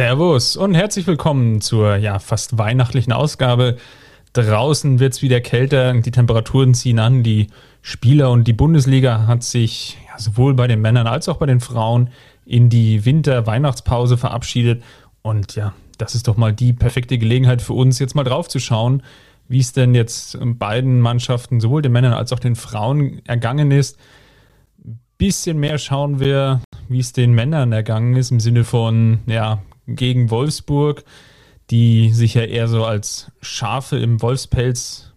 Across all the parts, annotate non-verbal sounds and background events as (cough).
Servus und herzlich willkommen zur ja fast weihnachtlichen Ausgabe. Draußen wird es wieder kälter, die Temperaturen ziehen an, die Spieler und die Bundesliga hat sich ja, sowohl bei den Männern als auch bei den Frauen in die Winter-Weihnachtspause verabschiedet. Und ja, das ist doch mal die perfekte Gelegenheit für uns, jetzt mal drauf zu schauen, wie es denn jetzt beiden Mannschaften, sowohl den Männern als auch den Frauen, ergangen ist. Bisschen mehr schauen wir, wie es den Männern ergangen ist, im Sinne von, ja, gegen Wolfsburg, die sich ja eher so als Schafe im Wolfspelz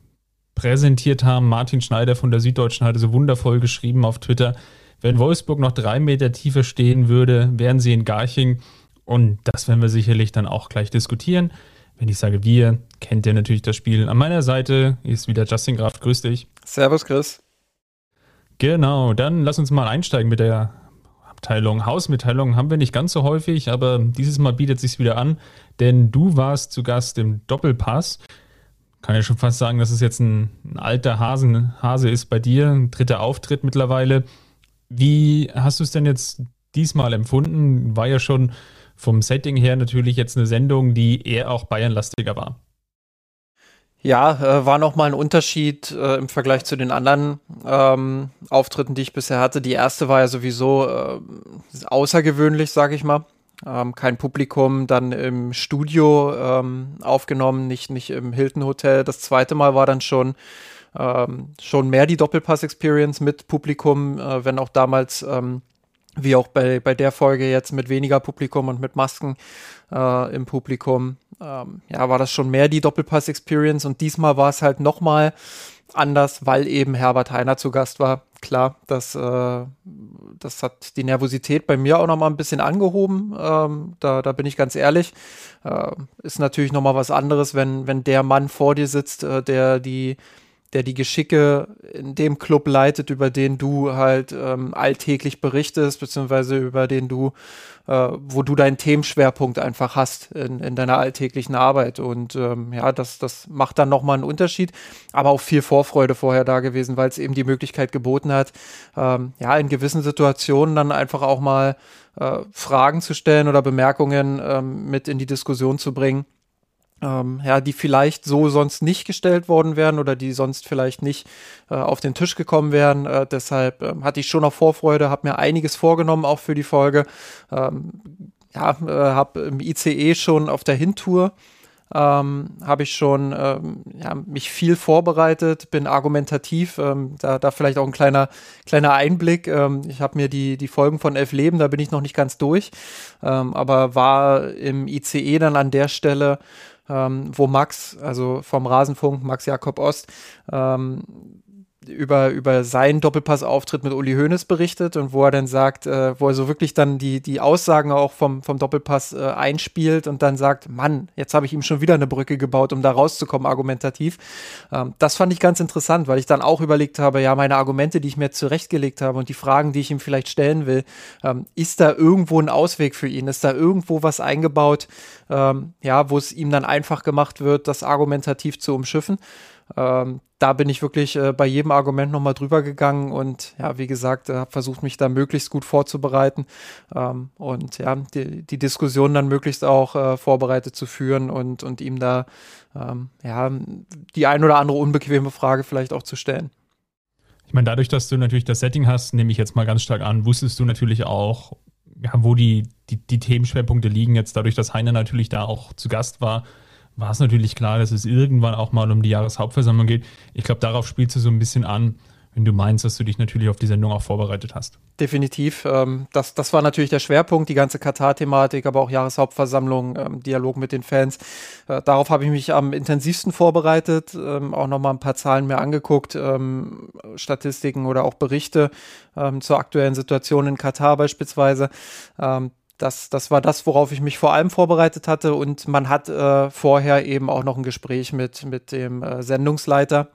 präsentiert haben. Martin Schneider von der Süddeutschen hatte so wundervoll geschrieben auf Twitter, wenn Wolfsburg noch drei Meter tiefer stehen würde, wären sie in Garching. Und das werden wir sicherlich dann auch gleich diskutieren. Wenn ich sage wir, kennt ihr natürlich das Spiel. An meiner Seite ist wieder Justin Graf. Grüß dich. Servus, Chris. Genau, dann lass uns mal einsteigen mit der Mitteilung. Hausmitteilungen haben wir nicht ganz so häufig, aber dieses Mal bietet sich wieder an, denn du warst zu Gast im Doppelpass. Kann ja schon fast sagen, dass es jetzt ein, ein alter Hasen, Hase ist bei dir, ein dritter Auftritt mittlerweile. Wie hast du es denn jetzt diesmal empfunden? War ja schon vom Setting her natürlich jetzt eine Sendung, die eher auch Bayernlastiger war. Ja, äh, war nochmal ein Unterschied äh, im Vergleich zu den anderen ähm, Auftritten, die ich bisher hatte. Die erste war ja sowieso äh, außergewöhnlich, sage ich mal. Ähm, kein Publikum, dann im Studio ähm, aufgenommen, nicht, nicht im Hilton Hotel. Das zweite Mal war dann schon, ähm, schon mehr die Doppelpass-Experience mit Publikum, äh, wenn auch damals ähm, wie auch bei, bei der Folge jetzt mit weniger Publikum und mit Masken äh, im Publikum. Ähm, ja, war das schon mehr die Doppelpass-Experience und diesmal war es halt nochmal anders, weil eben Herbert Heiner zu Gast war. Klar, das, äh, das hat die Nervosität bei mir auch nochmal ein bisschen angehoben. Ähm, da, da bin ich ganz ehrlich. Äh, ist natürlich nochmal was anderes, wenn, wenn der Mann vor dir sitzt, äh, der die der die Geschicke in dem Club leitet, über den du halt ähm, alltäglich berichtest, beziehungsweise über den du, äh, wo du deinen Themenschwerpunkt einfach hast in, in deiner alltäglichen Arbeit. Und ähm, ja, das, das macht dann nochmal einen Unterschied, aber auch viel Vorfreude vorher da gewesen, weil es eben die Möglichkeit geboten hat, ähm, ja, in gewissen Situationen dann einfach auch mal äh, Fragen zu stellen oder Bemerkungen ähm, mit in die Diskussion zu bringen ähm, ja, die vielleicht so sonst nicht gestellt worden wären oder die sonst vielleicht nicht äh, auf den Tisch gekommen wären. Äh, deshalb ähm, hatte ich schon noch Vorfreude, habe mir einiges vorgenommen auch für die Folge. Ähm, ja, äh, habe im ICE schon auf der Hintour ähm, habe ich schon ähm, ja, mich viel vorbereitet, bin argumentativ. Ähm, da, da vielleicht auch ein kleiner, kleiner Einblick. Ähm, ich habe mir die, die Folgen von Elf Leben, da bin ich noch nicht ganz durch, ähm, aber war im ICE dann an der Stelle, ähm, wo Max, also vom Rasenfunk, Max Jakob Ost, ähm, über, über seinen Doppelpass-Auftritt mit Uli Hoeneß berichtet und wo er dann sagt, äh, wo er so wirklich dann die, die Aussagen auch vom, vom Doppelpass äh, einspielt und dann sagt, Mann, jetzt habe ich ihm schon wieder eine Brücke gebaut, um da rauszukommen, argumentativ. Ähm, das fand ich ganz interessant, weil ich dann auch überlegt habe, ja, meine Argumente, die ich mir zurechtgelegt habe und die Fragen, die ich ihm vielleicht stellen will, ähm, ist da irgendwo ein Ausweg für ihn? Ist da irgendwo was eingebaut, ähm, ja, wo es ihm dann einfach gemacht wird, das argumentativ zu umschiffen. Da bin ich wirklich äh, bei jedem Argument nochmal drüber gegangen und ja, wie gesagt, äh, habe versucht, mich da möglichst gut vorzubereiten ähm, und ja, die, die Diskussion dann möglichst auch äh, vorbereitet zu führen und, und ihm da ähm, ja, die ein oder andere unbequeme Frage vielleicht auch zu stellen. Ich meine, dadurch, dass du natürlich das Setting hast, nehme ich jetzt mal ganz stark an, wusstest du natürlich auch, ja, wo die, die, die Themenschwerpunkte liegen, jetzt dadurch, dass Heiner natürlich da auch zu Gast war, war es natürlich klar, dass es irgendwann auch mal um die Jahreshauptversammlung geht. Ich glaube, darauf spielst du so ein bisschen an, wenn du meinst, dass du dich natürlich auf die Sendung auch vorbereitet hast. Definitiv. Ähm, das, das war natürlich der Schwerpunkt, die ganze Katar-Thematik, aber auch Jahreshauptversammlung, ähm, Dialog mit den Fans. Äh, darauf habe ich mich am intensivsten vorbereitet, ähm, auch nochmal ein paar Zahlen mehr angeguckt, ähm, Statistiken oder auch Berichte ähm, zur aktuellen Situation in Katar beispielsweise. Das, das war das, worauf ich mich vor allem vorbereitet hatte. Und man hat äh, vorher eben auch noch ein Gespräch mit, mit dem äh, Sendungsleiter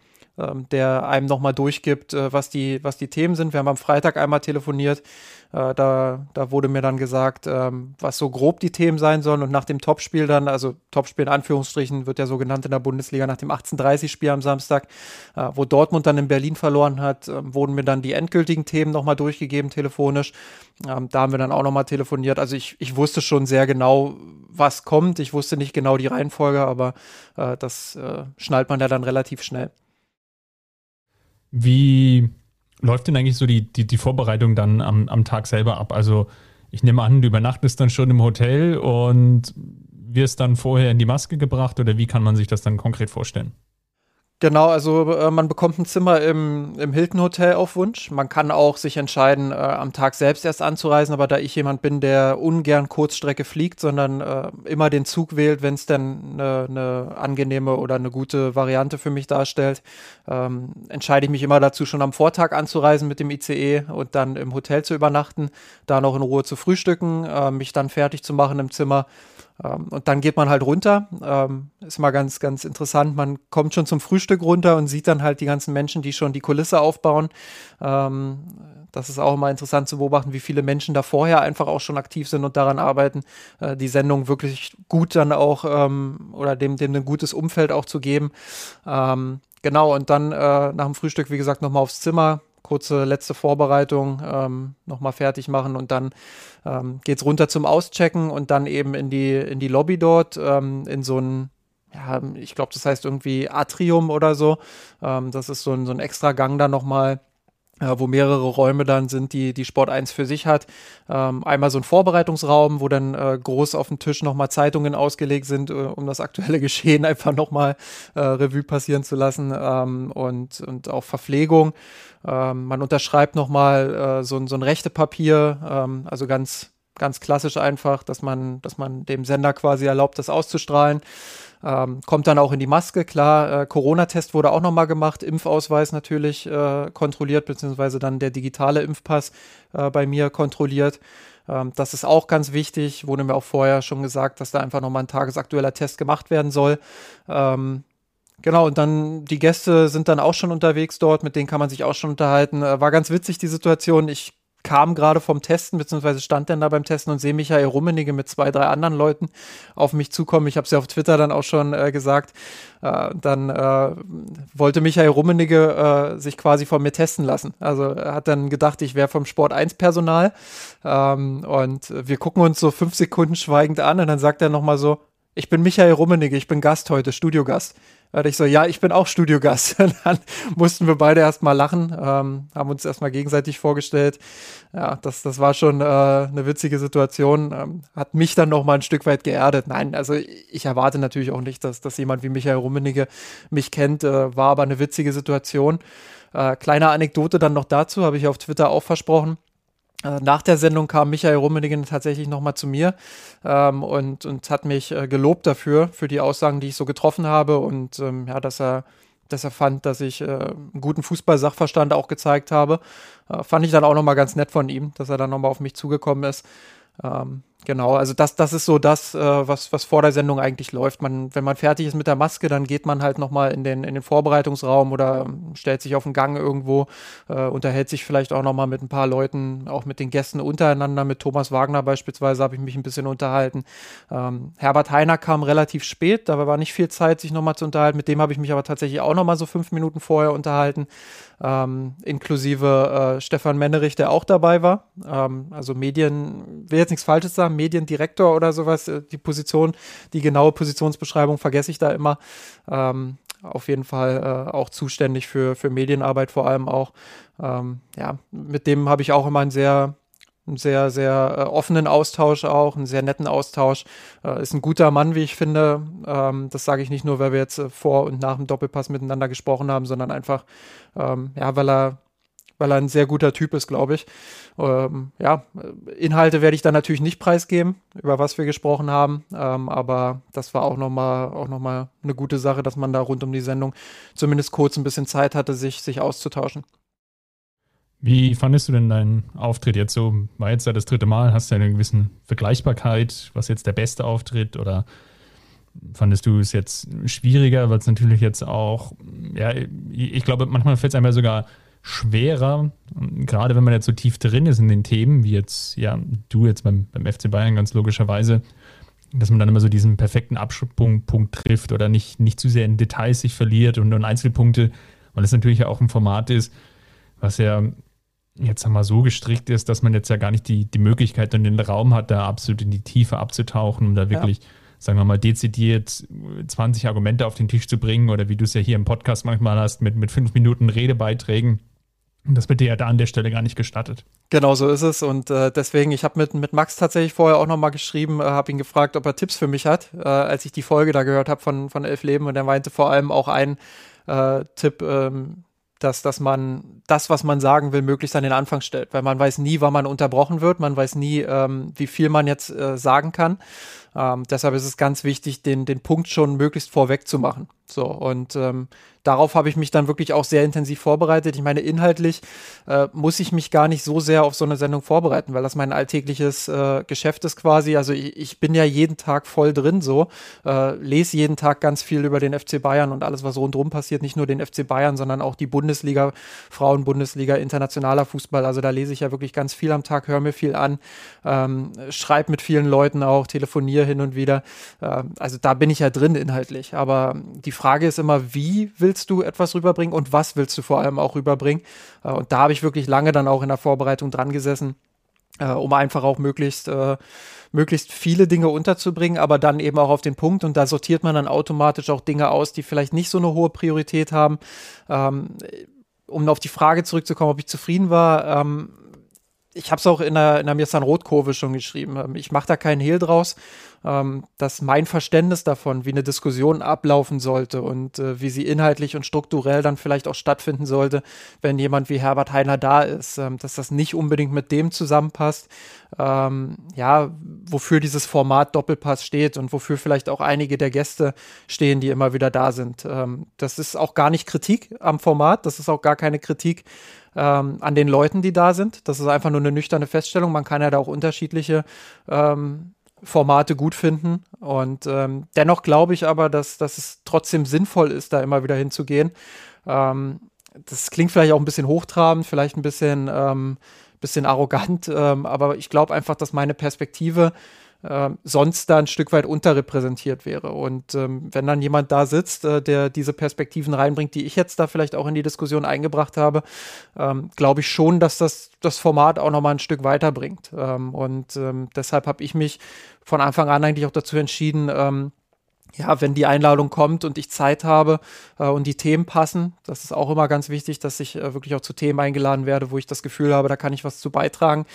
der einem nochmal durchgibt, äh, was, die, was die Themen sind. Wir haben am Freitag einmal telefoniert. Äh, da, da wurde mir dann gesagt, ähm, was so grob die Themen sein sollen. Und nach dem Topspiel dann, also Topspiel in Anführungsstrichen, wird ja so genannt in der Bundesliga, nach dem 18:30-Spiel am Samstag, äh, wo Dortmund dann in Berlin verloren hat, äh, wurden mir dann die endgültigen Themen nochmal durchgegeben, telefonisch. Ähm, da haben wir dann auch nochmal telefoniert. Also ich, ich wusste schon sehr genau, was kommt. Ich wusste nicht genau die Reihenfolge, aber das schnallt man ja dann relativ schnell. Wie läuft denn eigentlich so die, die, die Vorbereitung dann am, am Tag selber ab? Also ich nehme an, du übernachtest dann schon im Hotel und wirst dann vorher in die Maske gebracht oder wie kann man sich das dann konkret vorstellen? Genau, also äh, man bekommt ein Zimmer im, im Hilton Hotel auf Wunsch. Man kann auch sich entscheiden, äh, am Tag selbst erst anzureisen, aber da ich jemand bin, der ungern Kurzstrecke fliegt, sondern äh, immer den Zug wählt, wenn es denn eine ne angenehme oder eine gute Variante für mich darstellt, ähm, entscheide ich mich immer dazu, schon am Vortag anzureisen mit dem ICE und dann im Hotel zu übernachten, da noch in Ruhe zu frühstücken, äh, mich dann fertig zu machen im Zimmer und dann geht man halt runter. Ähm, ist mal ganz, ganz interessant. Man kommt schon zum Frühstück runter und sieht dann halt die ganzen Menschen, die schon die Kulisse aufbauen. Ähm, das ist auch immer interessant zu beobachten, wie viele Menschen da vorher einfach auch schon aktiv sind und daran arbeiten, äh, die Sendung wirklich gut dann auch ähm, oder dem, dem ein gutes Umfeld auch zu geben. Ähm, genau, und dann äh, nach dem Frühstück, wie gesagt, nochmal aufs Zimmer, kurze letzte Vorbereitung ähm, nochmal fertig machen und dann ähm, geht es runter zum Auschecken und dann eben in die, in die Lobby dort, ähm, in so ein, ja, ich glaube, das heißt irgendwie Atrium oder so. Ähm, das ist so ein, so ein extra Gang da nochmal wo mehrere Räume dann sind, die die Sport 1 für sich hat. Ähm, einmal so ein Vorbereitungsraum, wo dann äh, groß auf dem Tisch nochmal Zeitungen ausgelegt sind, äh, um das aktuelle (laughs) Geschehen einfach nochmal äh, Revue passieren zu lassen ähm, und, und auch Verpflegung. Ähm, man unterschreibt nochmal äh, so, so ein Rechtepapier, ähm, also ganz, ganz klassisch einfach, dass man, dass man dem Sender quasi erlaubt, das auszustrahlen. Ähm, kommt dann auch in die Maske, klar. Äh, Corona-Test wurde auch nochmal gemacht, Impfausweis natürlich äh, kontrolliert, beziehungsweise dann der digitale Impfpass äh, bei mir kontrolliert. Ähm, das ist auch ganz wichtig, wurde mir auch vorher schon gesagt, dass da einfach nochmal ein tagesaktueller Test gemacht werden soll. Ähm, Genau, und dann die Gäste sind dann auch schon unterwegs dort, mit denen kann man sich auch schon unterhalten. Äh, war ganz witzig die Situation. Ich kam gerade vom Testen, beziehungsweise stand dann da beim Testen und sehe Michael Rummenigge mit zwei, drei anderen Leuten auf mich zukommen. Ich habe es ja auf Twitter dann auch schon äh, gesagt. Äh, dann äh, wollte Michael Rummenigge äh, sich quasi von mir testen lassen. Also er hat dann gedacht, ich wäre vom Sport 1 Personal. Ähm, und wir gucken uns so fünf Sekunden schweigend an und dann sagt er nochmal so, ich bin Michael Rummenigge, ich bin Gast heute, Studiogast. Und ich so, ja, ich bin auch Studiogast. (laughs) dann mussten wir beide erstmal lachen, ähm, haben uns erstmal gegenseitig vorgestellt. Ja, das, das war schon äh, eine witzige Situation. Ähm, hat mich dann noch mal ein Stück weit geerdet. Nein, also ich erwarte natürlich auch nicht, dass, dass jemand wie Michael Rummenigge mich kennt. Äh, war aber eine witzige Situation. Äh, kleine Anekdote dann noch dazu, habe ich auf Twitter auch versprochen. Äh, nach der Sendung kam Michael Rummenigen tatsächlich nochmal zu mir ähm, und, und hat mich äh, gelobt dafür, für die Aussagen, die ich so getroffen habe und ähm, ja, dass er, dass er fand, dass ich äh, einen guten Fußball-Sachverstand auch gezeigt habe. Äh, fand ich dann auch nochmal ganz nett von ihm, dass er dann nochmal auf mich zugekommen ist. Ähm, Genau, also das, das ist so das, äh, was, was vor der Sendung eigentlich läuft. Man, wenn man fertig ist mit der Maske, dann geht man halt nochmal in den, in den Vorbereitungsraum oder ähm, stellt sich auf den Gang irgendwo, äh, unterhält sich vielleicht auch nochmal mit ein paar Leuten, auch mit den Gästen untereinander. Mit Thomas Wagner beispielsweise habe ich mich ein bisschen unterhalten. Ähm, Herbert Heiner kam relativ spät, da war nicht viel Zeit, sich nochmal zu unterhalten. Mit dem habe ich mich aber tatsächlich auch nochmal so fünf Minuten vorher unterhalten. Ähm, inklusive äh, Stefan Mennerich, der auch dabei war. Ähm, also Medien, will jetzt nichts Falsches sagen, Mediendirektor oder sowas. Äh, die Position, die genaue Positionsbeschreibung vergesse ich da immer. Ähm, auf jeden Fall äh, auch zuständig für, für Medienarbeit vor allem auch. Ähm, ja, mit dem habe ich auch immer einen sehr, einen sehr, sehr äh, offenen Austausch auch, einen sehr netten Austausch. Äh, ist ein guter Mann, wie ich finde. Ähm, das sage ich nicht nur, weil wir jetzt äh, vor und nach dem Doppelpass miteinander gesprochen haben, sondern einfach, ähm, ja, weil er weil er ein sehr guter Typ ist, glaube ich. Ähm, ja, Inhalte werde ich dann natürlich nicht preisgeben, über was wir gesprochen haben, ähm, aber das war auch nochmal noch eine gute Sache, dass man da rund um die Sendung zumindest kurz ein bisschen Zeit hatte, sich, sich auszutauschen. Wie fandest du denn deinen Auftritt jetzt so? War jetzt ja das dritte Mal, hast du eine gewisse Vergleichbarkeit, was jetzt der beste Auftritt oder fandest du es jetzt schwieriger, weil es natürlich jetzt auch, ja, ich glaube, manchmal fällt es einem ja sogar schwerer, gerade wenn man jetzt so tief drin ist in den Themen, wie jetzt, ja, du jetzt beim, beim FC Bayern ganz logischerweise, dass man dann immer so diesen perfekten Abschlusspunkt trifft oder nicht, nicht zu sehr in Details sich verliert und nur in Einzelpunkte, weil es natürlich ja auch ein Format ist, was ja jetzt einmal so gestrickt ist, dass man jetzt ja gar nicht die, die Möglichkeit und den Raum hat, da absolut in die Tiefe abzutauchen, um da wirklich, ja. sagen wir mal, dezidiert 20 Argumente auf den Tisch zu bringen oder wie du es ja hier im Podcast manchmal hast, mit, mit fünf Minuten Redebeiträgen. Und das wird dir ja da an der Stelle gar nicht gestattet. Genau so ist es. Und äh, deswegen, ich habe mit, mit Max tatsächlich vorher auch nochmal geschrieben, äh, habe ihn gefragt, ob er Tipps für mich hat, äh, als ich die Folge da gehört habe von, von Elf Leben. Und er meinte vor allem auch einen äh, Tipp, ähm, dass, dass man das, was man sagen will, möglichst an den Anfang stellt, weil man weiß nie, wann man unterbrochen wird, man weiß nie, ähm, wie viel man jetzt äh, sagen kann. Ähm, deshalb ist es ganz wichtig, den, den Punkt schon möglichst vorweg zu machen. So, und ähm, darauf habe ich mich dann wirklich auch sehr intensiv vorbereitet. Ich meine, inhaltlich äh, muss ich mich gar nicht so sehr auf so eine Sendung vorbereiten, weil das mein alltägliches äh, Geschäft ist quasi. Also ich, ich, bin ja jeden Tag voll drin so, äh, lese jeden Tag ganz viel über den FC Bayern und alles, was rundherum passiert. Nicht nur den FC Bayern, sondern auch die Bundesliga, Frauenbundesliga, internationaler Fußball. Also da lese ich ja wirklich ganz viel am Tag, höre mir viel an, ähm, schreibe mit vielen Leuten auch, telefoniere hin und wieder. Ähm, also da bin ich ja drin inhaltlich. Aber die Frage ist immer, wie willst du etwas rüberbringen und was willst du vor allem auch rüberbringen? Äh, und da habe ich wirklich lange dann auch in der Vorbereitung dran gesessen, äh, um einfach auch möglichst äh, möglichst viele Dinge unterzubringen, aber dann eben auch auf den Punkt. Und da sortiert man dann automatisch auch Dinge aus, die vielleicht nicht so eine hohe Priorität haben. Ähm, um auf die Frage zurückzukommen, ob ich zufrieden war, ähm, ich habe es auch in der, in der Mirsan-Rot-Kurve schon geschrieben. Ähm, ich mache da keinen Hehl draus ähm, dass mein Verständnis davon, wie eine Diskussion ablaufen sollte und äh, wie sie inhaltlich und strukturell dann vielleicht auch stattfinden sollte, wenn jemand wie Herbert Heiner da ist, ähm, dass das nicht unbedingt mit dem zusammenpasst, ähm, ja, wofür dieses Format Doppelpass steht und wofür vielleicht auch einige der Gäste stehen, die immer wieder da sind. Ähm, das ist auch gar nicht Kritik am Format, das ist auch gar keine Kritik ähm, an den Leuten, die da sind. Das ist einfach nur eine nüchterne Feststellung. Man kann ja da auch unterschiedliche ähm, Formate gut finden. Und ähm, dennoch glaube ich aber, dass, dass es trotzdem sinnvoll ist, da immer wieder hinzugehen. Ähm, das klingt vielleicht auch ein bisschen hochtrabend, vielleicht ein bisschen, ähm, bisschen arrogant, ähm, aber ich glaube einfach, dass meine Perspektive äh, sonst da ein Stück weit unterrepräsentiert wäre. Und ähm, wenn dann jemand da sitzt, äh, der diese Perspektiven reinbringt, die ich jetzt da vielleicht auch in die Diskussion eingebracht habe, ähm, glaube ich schon, dass das das Format auch nochmal ein Stück weiterbringt. Ähm, und ähm, deshalb habe ich mich von Anfang an eigentlich auch dazu entschieden, ähm, ja, wenn die Einladung kommt und ich Zeit habe äh, und die Themen passen, das ist auch immer ganz wichtig, dass ich äh, wirklich auch zu Themen eingeladen werde, wo ich das Gefühl habe, da kann ich was zu beitragen.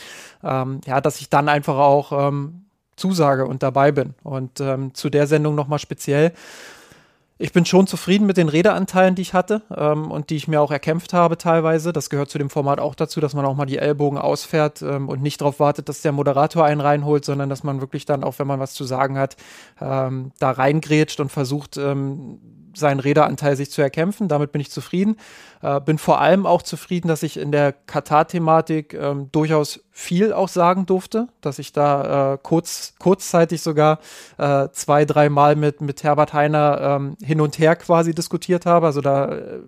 Ähm, ja, dass ich dann einfach auch ähm, zusage und dabei bin. Und ähm, zu der Sendung nochmal speziell. Ich bin schon zufrieden mit den Redeanteilen, die ich hatte ähm, und die ich mir auch erkämpft habe teilweise. Das gehört zu dem Format auch dazu, dass man auch mal die Ellbogen ausfährt ähm, und nicht darauf wartet, dass der Moderator einen reinholt, sondern dass man wirklich dann, auch wenn man was zu sagen hat, ähm, da reingrätscht und versucht, ähm, seinen Redeanteil sich zu erkämpfen. Damit bin ich zufrieden. Äh, bin vor allem auch zufrieden, dass ich in der Katar-Thematik ähm, durchaus viel auch sagen durfte, dass ich da äh, kurz, kurzzeitig sogar äh, zwei, dreimal mit, mit Herbert Heiner ähm, hin und her quasi diskutiert habe. Also da äh,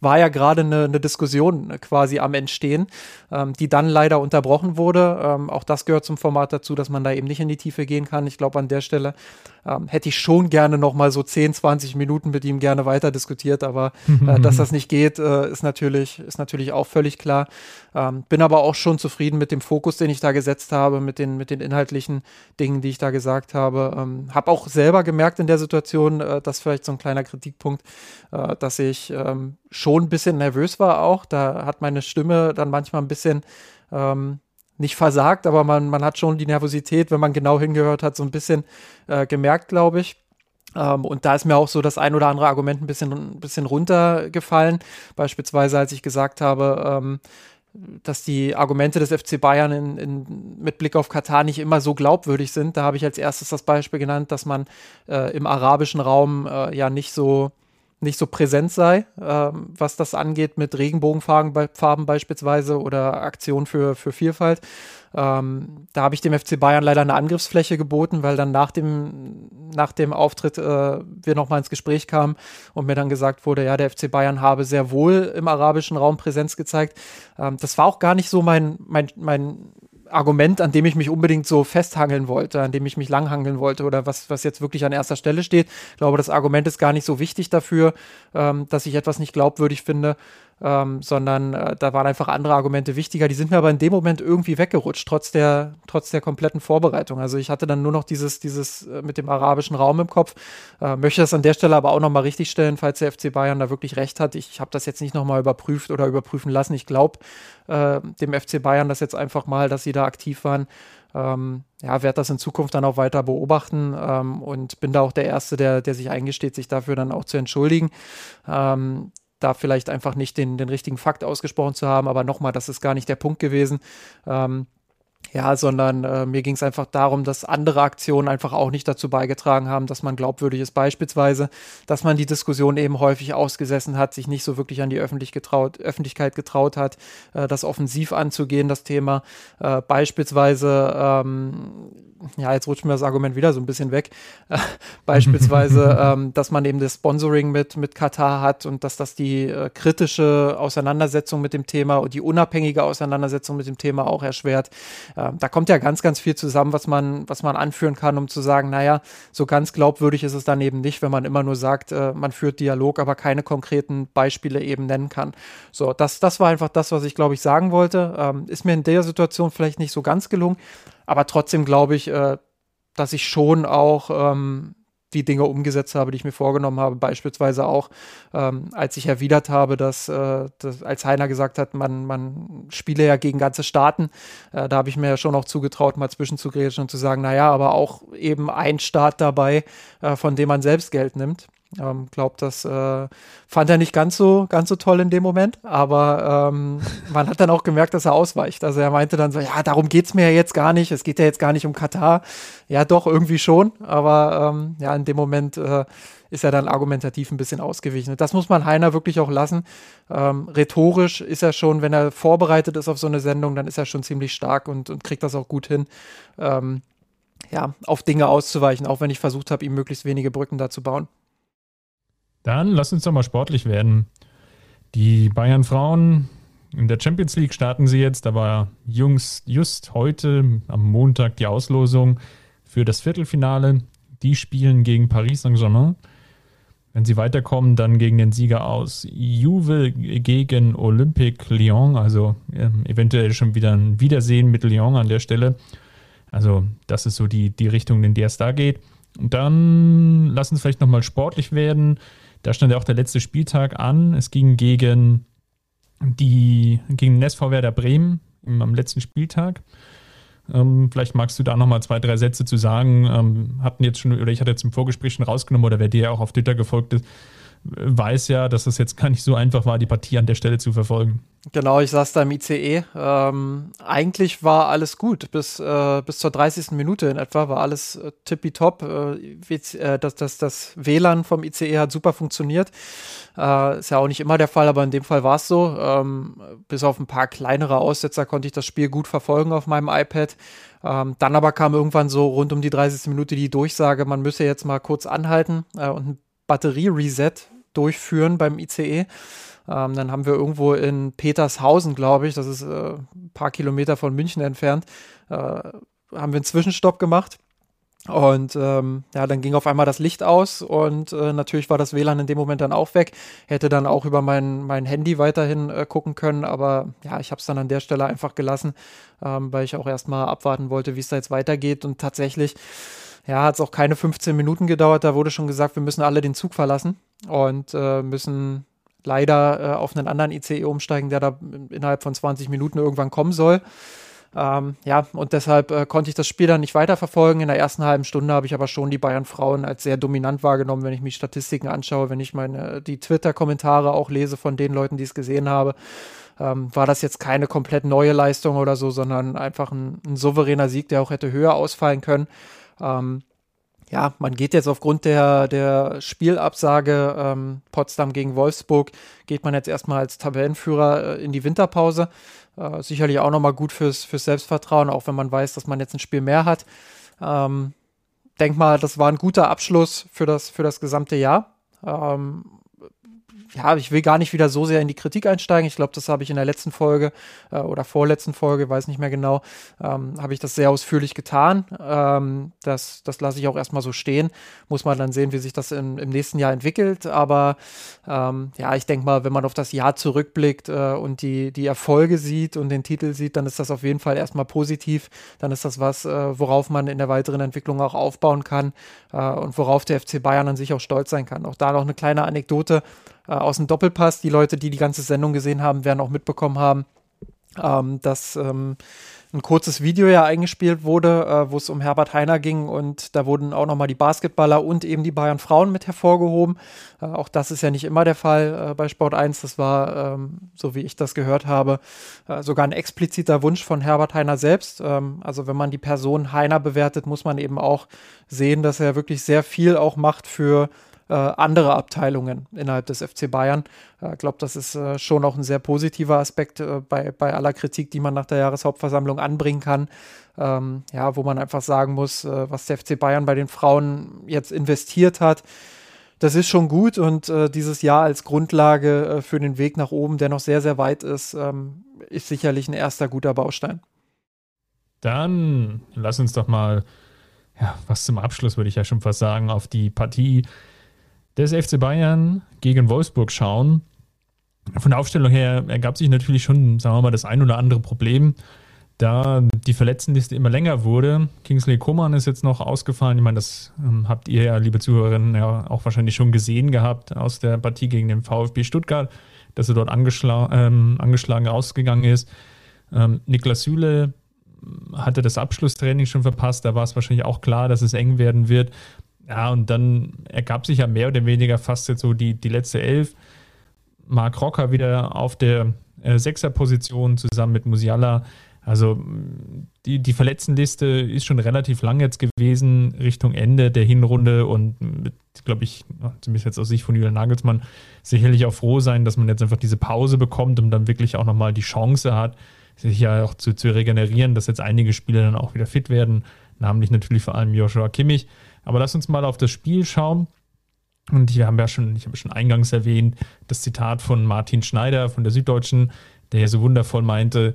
war ja gerade eine, eine, Diskussion quasi am Entstehen, ähm, die dann leider unterbrochen wurde. Ähm, auch das gehört zum Format dazu, dass man da eben nicht in die Tiefe gehen kann. Ich glaube, an der Stelle ähm, hätte ich schon gerne noch mal so 10, 20 Minuten mit ihm gerne weiter diskutiert, aber äh, (laughs) dass das nicht geht, äh, ist natürlich ist natürlich auch völlig klar. Ähm, bin aber auch schon zufrieden mit dem Fokus, den ich da gesetzt habe, mit den mit den inhaltlichen Dingen, die ich da gesagt habe. Ähm, habe auch selber gemerkt in der Situation, äh, das vielleicht so ein kleiner Kritikpunkt, äh, dass ich ähm, schon ein bisschen nervös war auch. Da hat meine Stimme dann manchmal ein bisschen ähm, nicht versagt, aber man, man hat schon die Nervosität, wenn man genau hingehört hat, so ein bisschen äh, gemerkt, glaube ich. Ähm, und da ist mir auch so das ein oder andere Argument ein bisschen, ein bisschen runtergefallen. Beispielsweise, als ich gesagt habe, ähm, dass die Argumente des FC Bayern in, in, mit Blick auf Katar nicht immer so glaubwürdig sind. Da habe ich als erstes das Beispiel genannt, dass man äh, im arabischen Raum äh, ja nicht so nicht so präsent sei, ähm, was das angeht mit Regenbogenfarben Farben beispielsweise oder Aktion für, für Vielfalt. Ähm, da habe ich dem FC Bayern leider eine Angriffsfläche geboten, weil dann nach dem, nach dem Auftritt äh, wir nochmal ins Gespräch kamen und mir dann gesagt wurde, ja, der FC Bayern habe sehr wohl im arabischen Raum Präsenz gezeigt. Ähm, das war auch gar nicht so mein, mein, mein Argument, an dem ich mich unbedingt so festhangeln wollte, an dem ich mich langhangeln wollte oder was, was jetzt wirklich an erster Stelle steht. Ich glaube, das Argument ist gar nicht so wichtig dafür, ähm, dass ich etwas nicht glaubwürdig finde ähm, sondern äh, da waren einfach andere Argumente wichtiger. Die sind mir aber in dem Moment irgendwie weggerutscht, trotz der, trotz der kompletten Vorbereitung. Also ich hatte dann nur noch dieses, dieses äh, mit dem arabischen Raum im Kopf. Äh, möchte das an der Stelle aber auch nochmal richtig stellen, falls der FC Bayern da wirklich recht hat. Ich habe das jetzt nicht nochmal überprüft oder überprüfen lassen. Ich glaube äh, dem FC Bayern das jetzt einfach mal, dass sie da aktiv waren. Ähm, ja, werde das in Zukunft dann auch weiter beobachten ähm, und bin da auch der Erste, der, der sich eingesteht, sich dafür dann auch zu entschuldigen. Ähm, da vielleicht einfach nicht den, den richtigen Fakt ausgesprochen zu haben, aber nochmal, das ist gar nicht der Punkt gewesen. Ähm, ja, sondern äh, mir ging es einfach darum, dass andere Aktionen einfach auch nicht dazu beigetragen haben, dass man glaubwürdig ist. Beispielsweise, dass man die Diskussion eben häufig ausgesessen hat, sich nicht so wirklich an die Öffentlich getraut, Öffentlichkeit getraut hat, äh, das offensiv anzugehen, das Thema. Äh, beispielsweise ähm, ja, jetzt rutscht mir das Argument wieder so ein bisschen weg. Äh, (laughs) beispielsweise, (laughs) ähm, dass man eben das Sponsoring mit, mit Katar hat und dass das die äh, kritische Auseinandersetzung mit dem Thema und die unabhängige Auseinandersetzung mit dem Thema auch erschwert. Da kommt ja ganz, ganz viel zusammen, was man, was man anführen kann, um zu sagen, naja, so ganz glaubwürdig ist es dann eben nicht, wenn man immer nur sagt, äh, man führt Dialog, aber keine konkreten Beispiele eben nennen kann. So, das, das war einfach das, was ich, glaube ich, sagen wollte. Ähm, ist mir in der Situation vielleicht nicht so ganz gelungen. Aber trotzdem glaube ich, äh, dass ich schon auch ähm, die Dinge umgesetzt habe, die ich mir vorgenommen habe. Beispielsweise auch, ähm, als ich erwidert habe, dass, äh, dass, als Heiner gesagt hat, man, man spiele ja gegen ganze Staaten, äh, da habe ich mir ja schon auch zugetraut, mal zwischenzugrätschen und zu sagen, naja, aber auch eben ein Staat dabei, äh, von dem man selbst Geld nimmt. Ähm, glaube, das äh, fand er nicht ganz so, ganz so toll in dem Moment, aber ähm, (laughs) man hat dann auch gemerkt, dass er ausweicht. Also er meinte dann so, ja, darum geht es mir ja jetzt gar nicht. Es geht ja jetzt gar nicht um Katar. Ja, doch, irgendwie schon, aber ähm, ja, in dem Moment äh, ist er dann argumentativ ein bisschen ausgewichen. Und das muss man Heiner wirklich auch lassen. Ähm, rhetorisch ist er schon, wenn er vorbereitet ist auf so eine Sendung, dann ist er schon ziemlich stark und, und kriegt das auch gut hin. Ähm, ja, auf Dinge auszuweichen, auch wenn ich versucht habe, ihm möglichst wenige Brücken da zu bauen. Dann lass uns doch mal sportlich werden. Die Bayern Frauen in der Champions League starten sie jetzt. Da war Jungs just heute am Montag die Auslosung für das Viertelfinale. Die spielen gegen Paris Saint-Germain. Wenn sie weiterkommen, dann gegen den Sieger aus Juve gegen Olympique Lyon. Also äh, eventuell schon wieder ein Wiedersehen mit Lyon an der Stelle. Also das ist so die, die Richtung, in der es da geht. Und dann lassen uns vielleicht nochmal sportlich werden. Da stand ja auch der letzte Spieltag an. Es ging gegen die gegen den SV Werder Bremen am letzten Spieltag. Ähm, vielleicht magst du da nochmal zwei, drei Sätze zu sagen. Ähm, hatten jetzt schon, oder ich hatte jetzt im Vorgespräch schon rausgenommen, oder wer dir auch auf Twitter gefolgt ist, weiß ja, dass es jetzt gar nicht so einfach war, die Partie an der Stelle zu verfolgen. Genau, ich saß da im ICE. Ähm, eigentlich war alles gut. Bis, äh, bis zur 30. Minute in etwa war alles äh, tippitopp. Äh, äh, das, das, das WLAN vom ICE hat super funktioniert. Äh, ist ja auch nicht immer der Fall, aber in dem Fall war es so. Ähm, bis auf ein paar kleinere Aussetzer konnte ich das Spiel gut verfolgen auf meinem iPad. Ähm, dann aber kam irgendwann so rund um die 30. Minute die Durchsage, man müsse jetzt mal kurz anhalten äh, und ein Batterie-Reset durchführen beim ICE. Ähm, dann haben wir irgendwo in Petershausen, glaube ich, das ist äh, ein paar Kilometer von München entfernt, äh, haben wir einen Zwischenstopp gemacht. Und ähm, ja, dann ging auf einmal das Licht aus und äh, natürlich war das WLAN in dem Moment dann auch weg. Hätte dann auch über mein, mein Handy weiterhin äh, gucken können, aber ja, ich habe es dann an der Stelle einfach gelassen, ähm, weil ich auch erstmal abwarten wollte, wie es da jetzt weitergeht. Und tatsächlich, ja, hat es auch keine 15 Minuten gedauert. Da wurde schon gesagt, wir müssen alle den Zug verlassen und äh, müssen leider äh, auf einen anderen ICE umsteigen, der da innerhalb von 20 Minuten irgendwann kommen soll. Ähm, ja, und deshalb äh, konnte ich das Spiel dann nicht weiterverfolgen. In der ersten halben Stunde habe ich aber schon die Bayern-Frauen als sehr dominant wahrgenommen, wenn ich mich Statistiken anschaue, wenn ich meine, die Twitter-Kommentare auch lese von den Leuten, die es gesehen haben. Ähm, war das jetzt keine komplett neue Leistung oder so, sondern einfach ein, ein souveräner Sieg, der auch hätte höher ausfallen können. Ähm, ja, man geht jetzt aufgrund der, der Spielabsage ähm, Potsdam gegen Wolfsburg, geht man jetzt erstmal als Tabellenführer äh, in die Winterpause. Äh, sicherlich auch nochmal gut fürs, fürs Selbstvertrauen, auch wenn man weiß, dass man jetzt ein Spiel mehr hat. Ähm, denk mal, das war ein guter Abschluss für das, für das gesamte Jahr. Ähm, ja, ich will gar nicht wieder so sehr in die Kritik einsteigen. Ich glaube, das habe ich in der letzten Folge äh, oder vorletzten Folge, weiß nicht mehr genau, ähm, habe ich das sehr ausführlich getan. Ähm, das das lasse ich auch erstmal so stehen. Muss man dann sehen, wie sich das in, im nächsten Jahr entwickelt. Aber ähm, ja, ich denke mal, wenn man auf das Jahr zurückblickt äh, und die, die Erfolge sieht und den Titel sieht, dann ist das auf jeden Fall erstmal positiv. Dann ist das was, äh, worauf man in der weiteren Entwicklung auch aufbauen kann äh, und worauf der FC Bayern an sich auch stolz sein kann. Auch da noch eine kleine Anekdote äh, aus dem Doppelpass. Die Leute, die die ganze Sendung gesehen haben, werden auch mitbekommen haben, ähm, dass ähm, ein kurzes Video ja eingespielt wurde, äh, wo es um Herbert Heiner ging und da wurden auch nochmal die Basketballer und eben die Bayern Frauen mit hervorgehoben. Äh, auch das ist ja nicht immer der Fall äh, bei Sport 1. Das war, ähm, so wie ich das gehört habe, äh, sogar ein expliziter Wunsch von Herbert Heiner selbst. Ähm, also wenn man die Person Heiner bewertet, muss man eben auch sehen, dass er wirklich sehr viel auch macht für äh, andere Abteilungen innerhalb des FC Bayern. Ich äh, glaube, das ist äh, schon auch ein sehr positiver Aspekt äh, bei, bei aller Kritik, die man nach der Jahreshauptversammlung anbringen kann. Ähm, ja, wo man einfach sagen muss, äh, was der FC Bayern bei den Frauen jetzt investiert hat. Das ist schon gut und äh, dieses Jahr als Grundlage für den Weg nach oben, der noch sehr, sehr weit ist, ähm, ist sicherlich ein erster guter Baustein. Dann lass uns doch mal ja, was zum Abschluss würde ich ja schon fast sagen, auf die Partie des FC Bayern gegen Wolfsburg schauen. Von der Aufstellung her ergab sich natürlich schon, sagen wir mal, das ein oder andere Problem, da die Verletztenliste immer länger wurde. Kingsley Coman ist jetzt noch ausgefallen. Ich meine, das ähm, habt ihr ja, liebe Zuhörerinnen, ja auch wahrscheinlich schon gesehen gehabt aus der Partie gegen den VfB Stuttgart, dass er dort angeschla ähm, angeschlagen ausgegangen ist. Ähm, Niklas Süle hatte das Abschlusstraining schon verpasst. Da war es wahrscheinlich auch klar, dass es eng werden wird. Ja, und dann ergab sich ja mehr oder weniger fast jetzt so die, die letzte Elf. Mark Rocker wieder auf der äh, Sechserposition zusammen mit Musiala. Also die, die Verletztenliste ist schon relativ lang jetzt gewesen, Richtung Ende der Hinrunde und glaube ich, zumindest jetzt aus Sicht von Julian Nagelsmann, sicherlich auch froh sein, dass man jetzt einfach diese Pause bekommt und dann wirklich auch nochmal die Chance hat, sich ja auch zu, zu regenerieren, dass jetzt einige Spieler dann auch wieder fit werden, namentlich natürlich vor allem Joshua Kimmich. Aber lass uns mal auf das Spiel schauen. Und wir haben ja schon, ich habe schon eingangs erwähnt, das Zitat von Martin Schneider von der Süddeutschen, der ja so wundervoll meinte,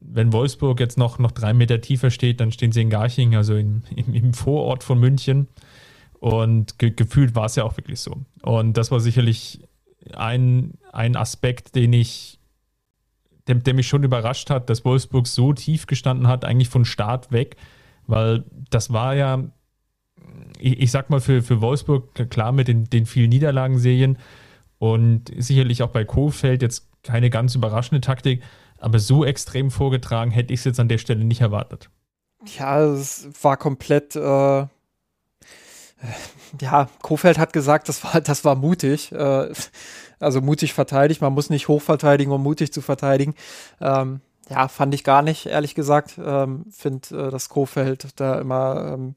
wenn Wolfsburg jetzt noch, noch drei Meter tiefer steht, dann stehen sie in Garching, also in, im, im Vorort von München. Und ge gefühlt war es ja auch wirklich so. Und das war sicherlich ein, ein Aspekt, den ich, der, der mich schon überrascht hat, dass Wolfsburg so tief gestanden hat, eigentlich von Start weg, weil das war ja ich, ich sag mal, für, für Wolfsburg, klar mit den, den vielen Niederlagenserien und sicherlich auch bei Kofeld jetzt keine ganz überraschende Taktik, aber so extrem vorgetragen hätte ich es jetzt an der Stelle nicht erwartet. Ja, es war komplett. Äh, ja, Kofeld hat gesagt, das war, das war mutig. Äh, also mutig verteidigt. Man muss nicht hoch verteidigen, um mutig zu verteidigen. Ähm, ja, fand ich gar nicht, ehrlich gesagt. Ähm, Finde, äh, dass Kofeld da immer ähm,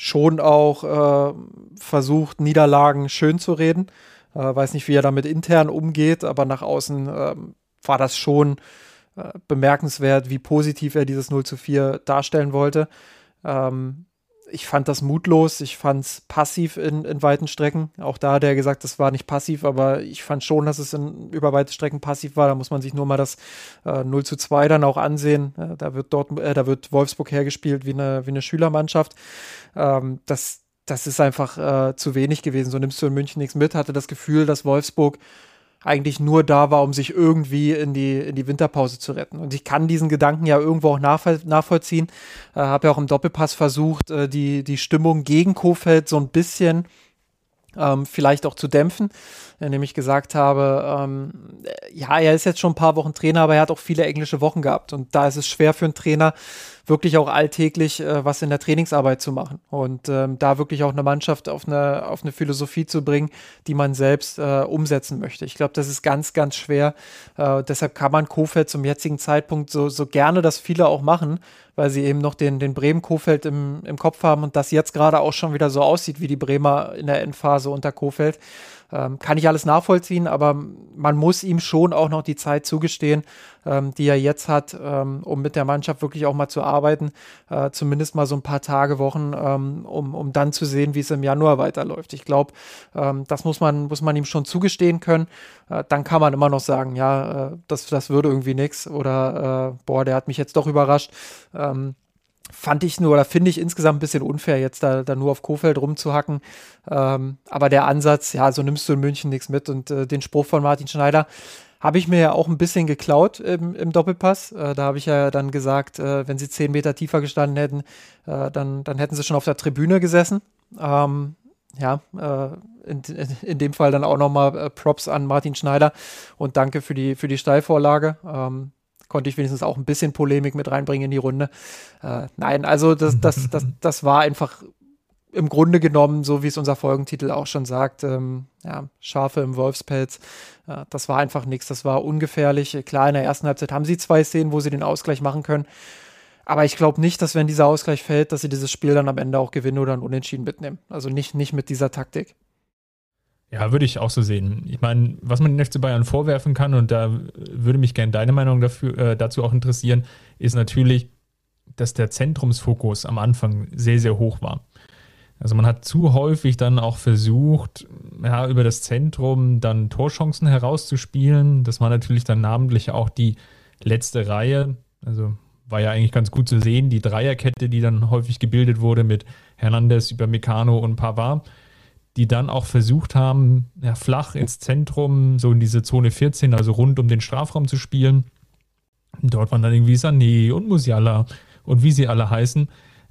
schon auch äh, versucht, Niederlagen schön zu reden. Äh, weiß nicht, wie er damit intern umgeht, aber nach außen äh, war das schon äh, bemerkenswert, wie positiv er dieses 0 zu 4 darstellen wollte. Ähm, ich fand das mutlos, ich fand es passiv in, in weiten Strecken. Auch da hat er gesagt, das war nicht passiv, aber ich fand schon, dass es in über weite Strecken passiv war. Da muss man sich nur mal das äh, 0 zu 2 dann auch ansehen. Äh, da wird dort, äh, da wird Wolfsburg hergespielt wie eine, wie eine Schülermannschaft. Ähm, das, das ist einfach äh, zu wenig gewesen. So nimmst du in München nichts mit. Hatte das Gefühl, dass Wolfsburg eigentlich nur da war, um sich irgendwie in die, in die Winterpause zu retten. Und ich kann diesen Gedanken ja irgendwo auch nachvoll nachvollziehen. Äh, Habe ja auch im Doppelpass versucht, äh, die, die Stimmung gegen Kofeld so ein bisschen ähm, vielleicht auch zu dämpfen, indem ich gesagt habe, ähm, ja, er ist jetzt schon ein paar Wochen Trainer, aber er hat auch viele englische Wochen gehabt. Und da ist es schwer für einen Trainer, wirklich auch alltäglich äh, was in der Trainingsarbeit zu machen und ähm, da wirklich auch eine Mannschaft auf eine, auf eine Philosophie zu bringen, die man selbst äh, umsetzen möchte. Ich glaube, das ist ganz, ganz schwer. Äh, deshalb kann man Kofeld zum jetzigen Zeitpunkt so, so gerne das viele auch machen, weil sie eben noch den, den Bremen-Kofeld im, im Kopf haben und das jetzt gerade auch schon wieder so aussieht wie die Bremer in der Endphase unter Kofeld. Ähm, kann ich alles nachvollziehen, aber man muss ihm schon auch noch die Zeit zugestehen, ähm, die er jetzt hat, ähm, um mit der Mannschaft wirklich auch mal zu arbeiten. Äh, zumindest mal so ein paar Tage, Wochen, ähm, um, um dann zu sehen, wie es im Januar weiterläuft. Ich glaube, ähm, das muss man, muss man ihm schon zugestehen können. Äh, dann kann man immer noch sagen, ja, äh, das, das würde irgendwie nichts oder äh, boah, der hat mich jetzt doch überrascht. Ähm, fand ich nur oder finde ich insgesamt ein bisschen unfair, jetzt da, da nur auf Kofeld rumzuhacken. Ähm, aber der Ansatz, ja, so nimmst du in München nichts mit. Und äh, den Spruch von Martin Schneider habe ich mir ja auch ein bisschen geklaut im, im Doppelpass. Äh, da habe ich ja dann gesagt, äh, wenn sie zehn Meter tiefer gestanden hätten, äh, dann, dann hätten sie schon auf der Tribüne gesessen. Ähm, ja, äh, in, in, dem Fall dann auch nochmal äh, Props an Martin Schneider und danke für die, für die Steilvorlage. Ähm, konnte ich wenigstens auch ein bisschen Polemik mit reinbringen in die Runde. Äh, nein, also das, das, das, das war einfach im Grunde genommen, so wie es unser Folgentitel auch schon sagt, ähm, ja, Schafe im Wolfspelz. Äh, das war einfach nichts, das war ungefährlich. Klar, in der ersten Halbzeit haben sie zwei Szenen, wo sie den Ausgleich machen können. Aber ich glaube nicht, dass wenn dieser Ausgleich fällt, dass sie dieses Spiel dann am Ende auch gewinnen oder ein Unentschieden mitnehmen. Also nicht, nicht mit dieser Taktik. Ja, würde ich auch so sehen. Ich meine, was man den FC Bayern vorwerfen kann, und da würde mich gerne deine Meinung dafür, äh, dazu auch interessieren, ist natürlich, dass der Zentrumsfokus am Anfang sehr, sehr hoch war. Also man hat zu häufig dann auch versucht, ja, über das Zentrum dann Torchancen herauszuspielen. Das war natürlich dann namentlich auch die letzte Reihe. Also war ja eigentlich ganz gut zu sehen, die Dreierkette, die dann häufig gebildet wurde mit Hernandez über Meccano und Pavard die dann auch versucht haben, ja, flach ins Zentrum, so in diese Zone 14, also rund um den Strafraum zu spielen. Dort waren dann irgendwie Sané und Musiala und wie sie alle heißen.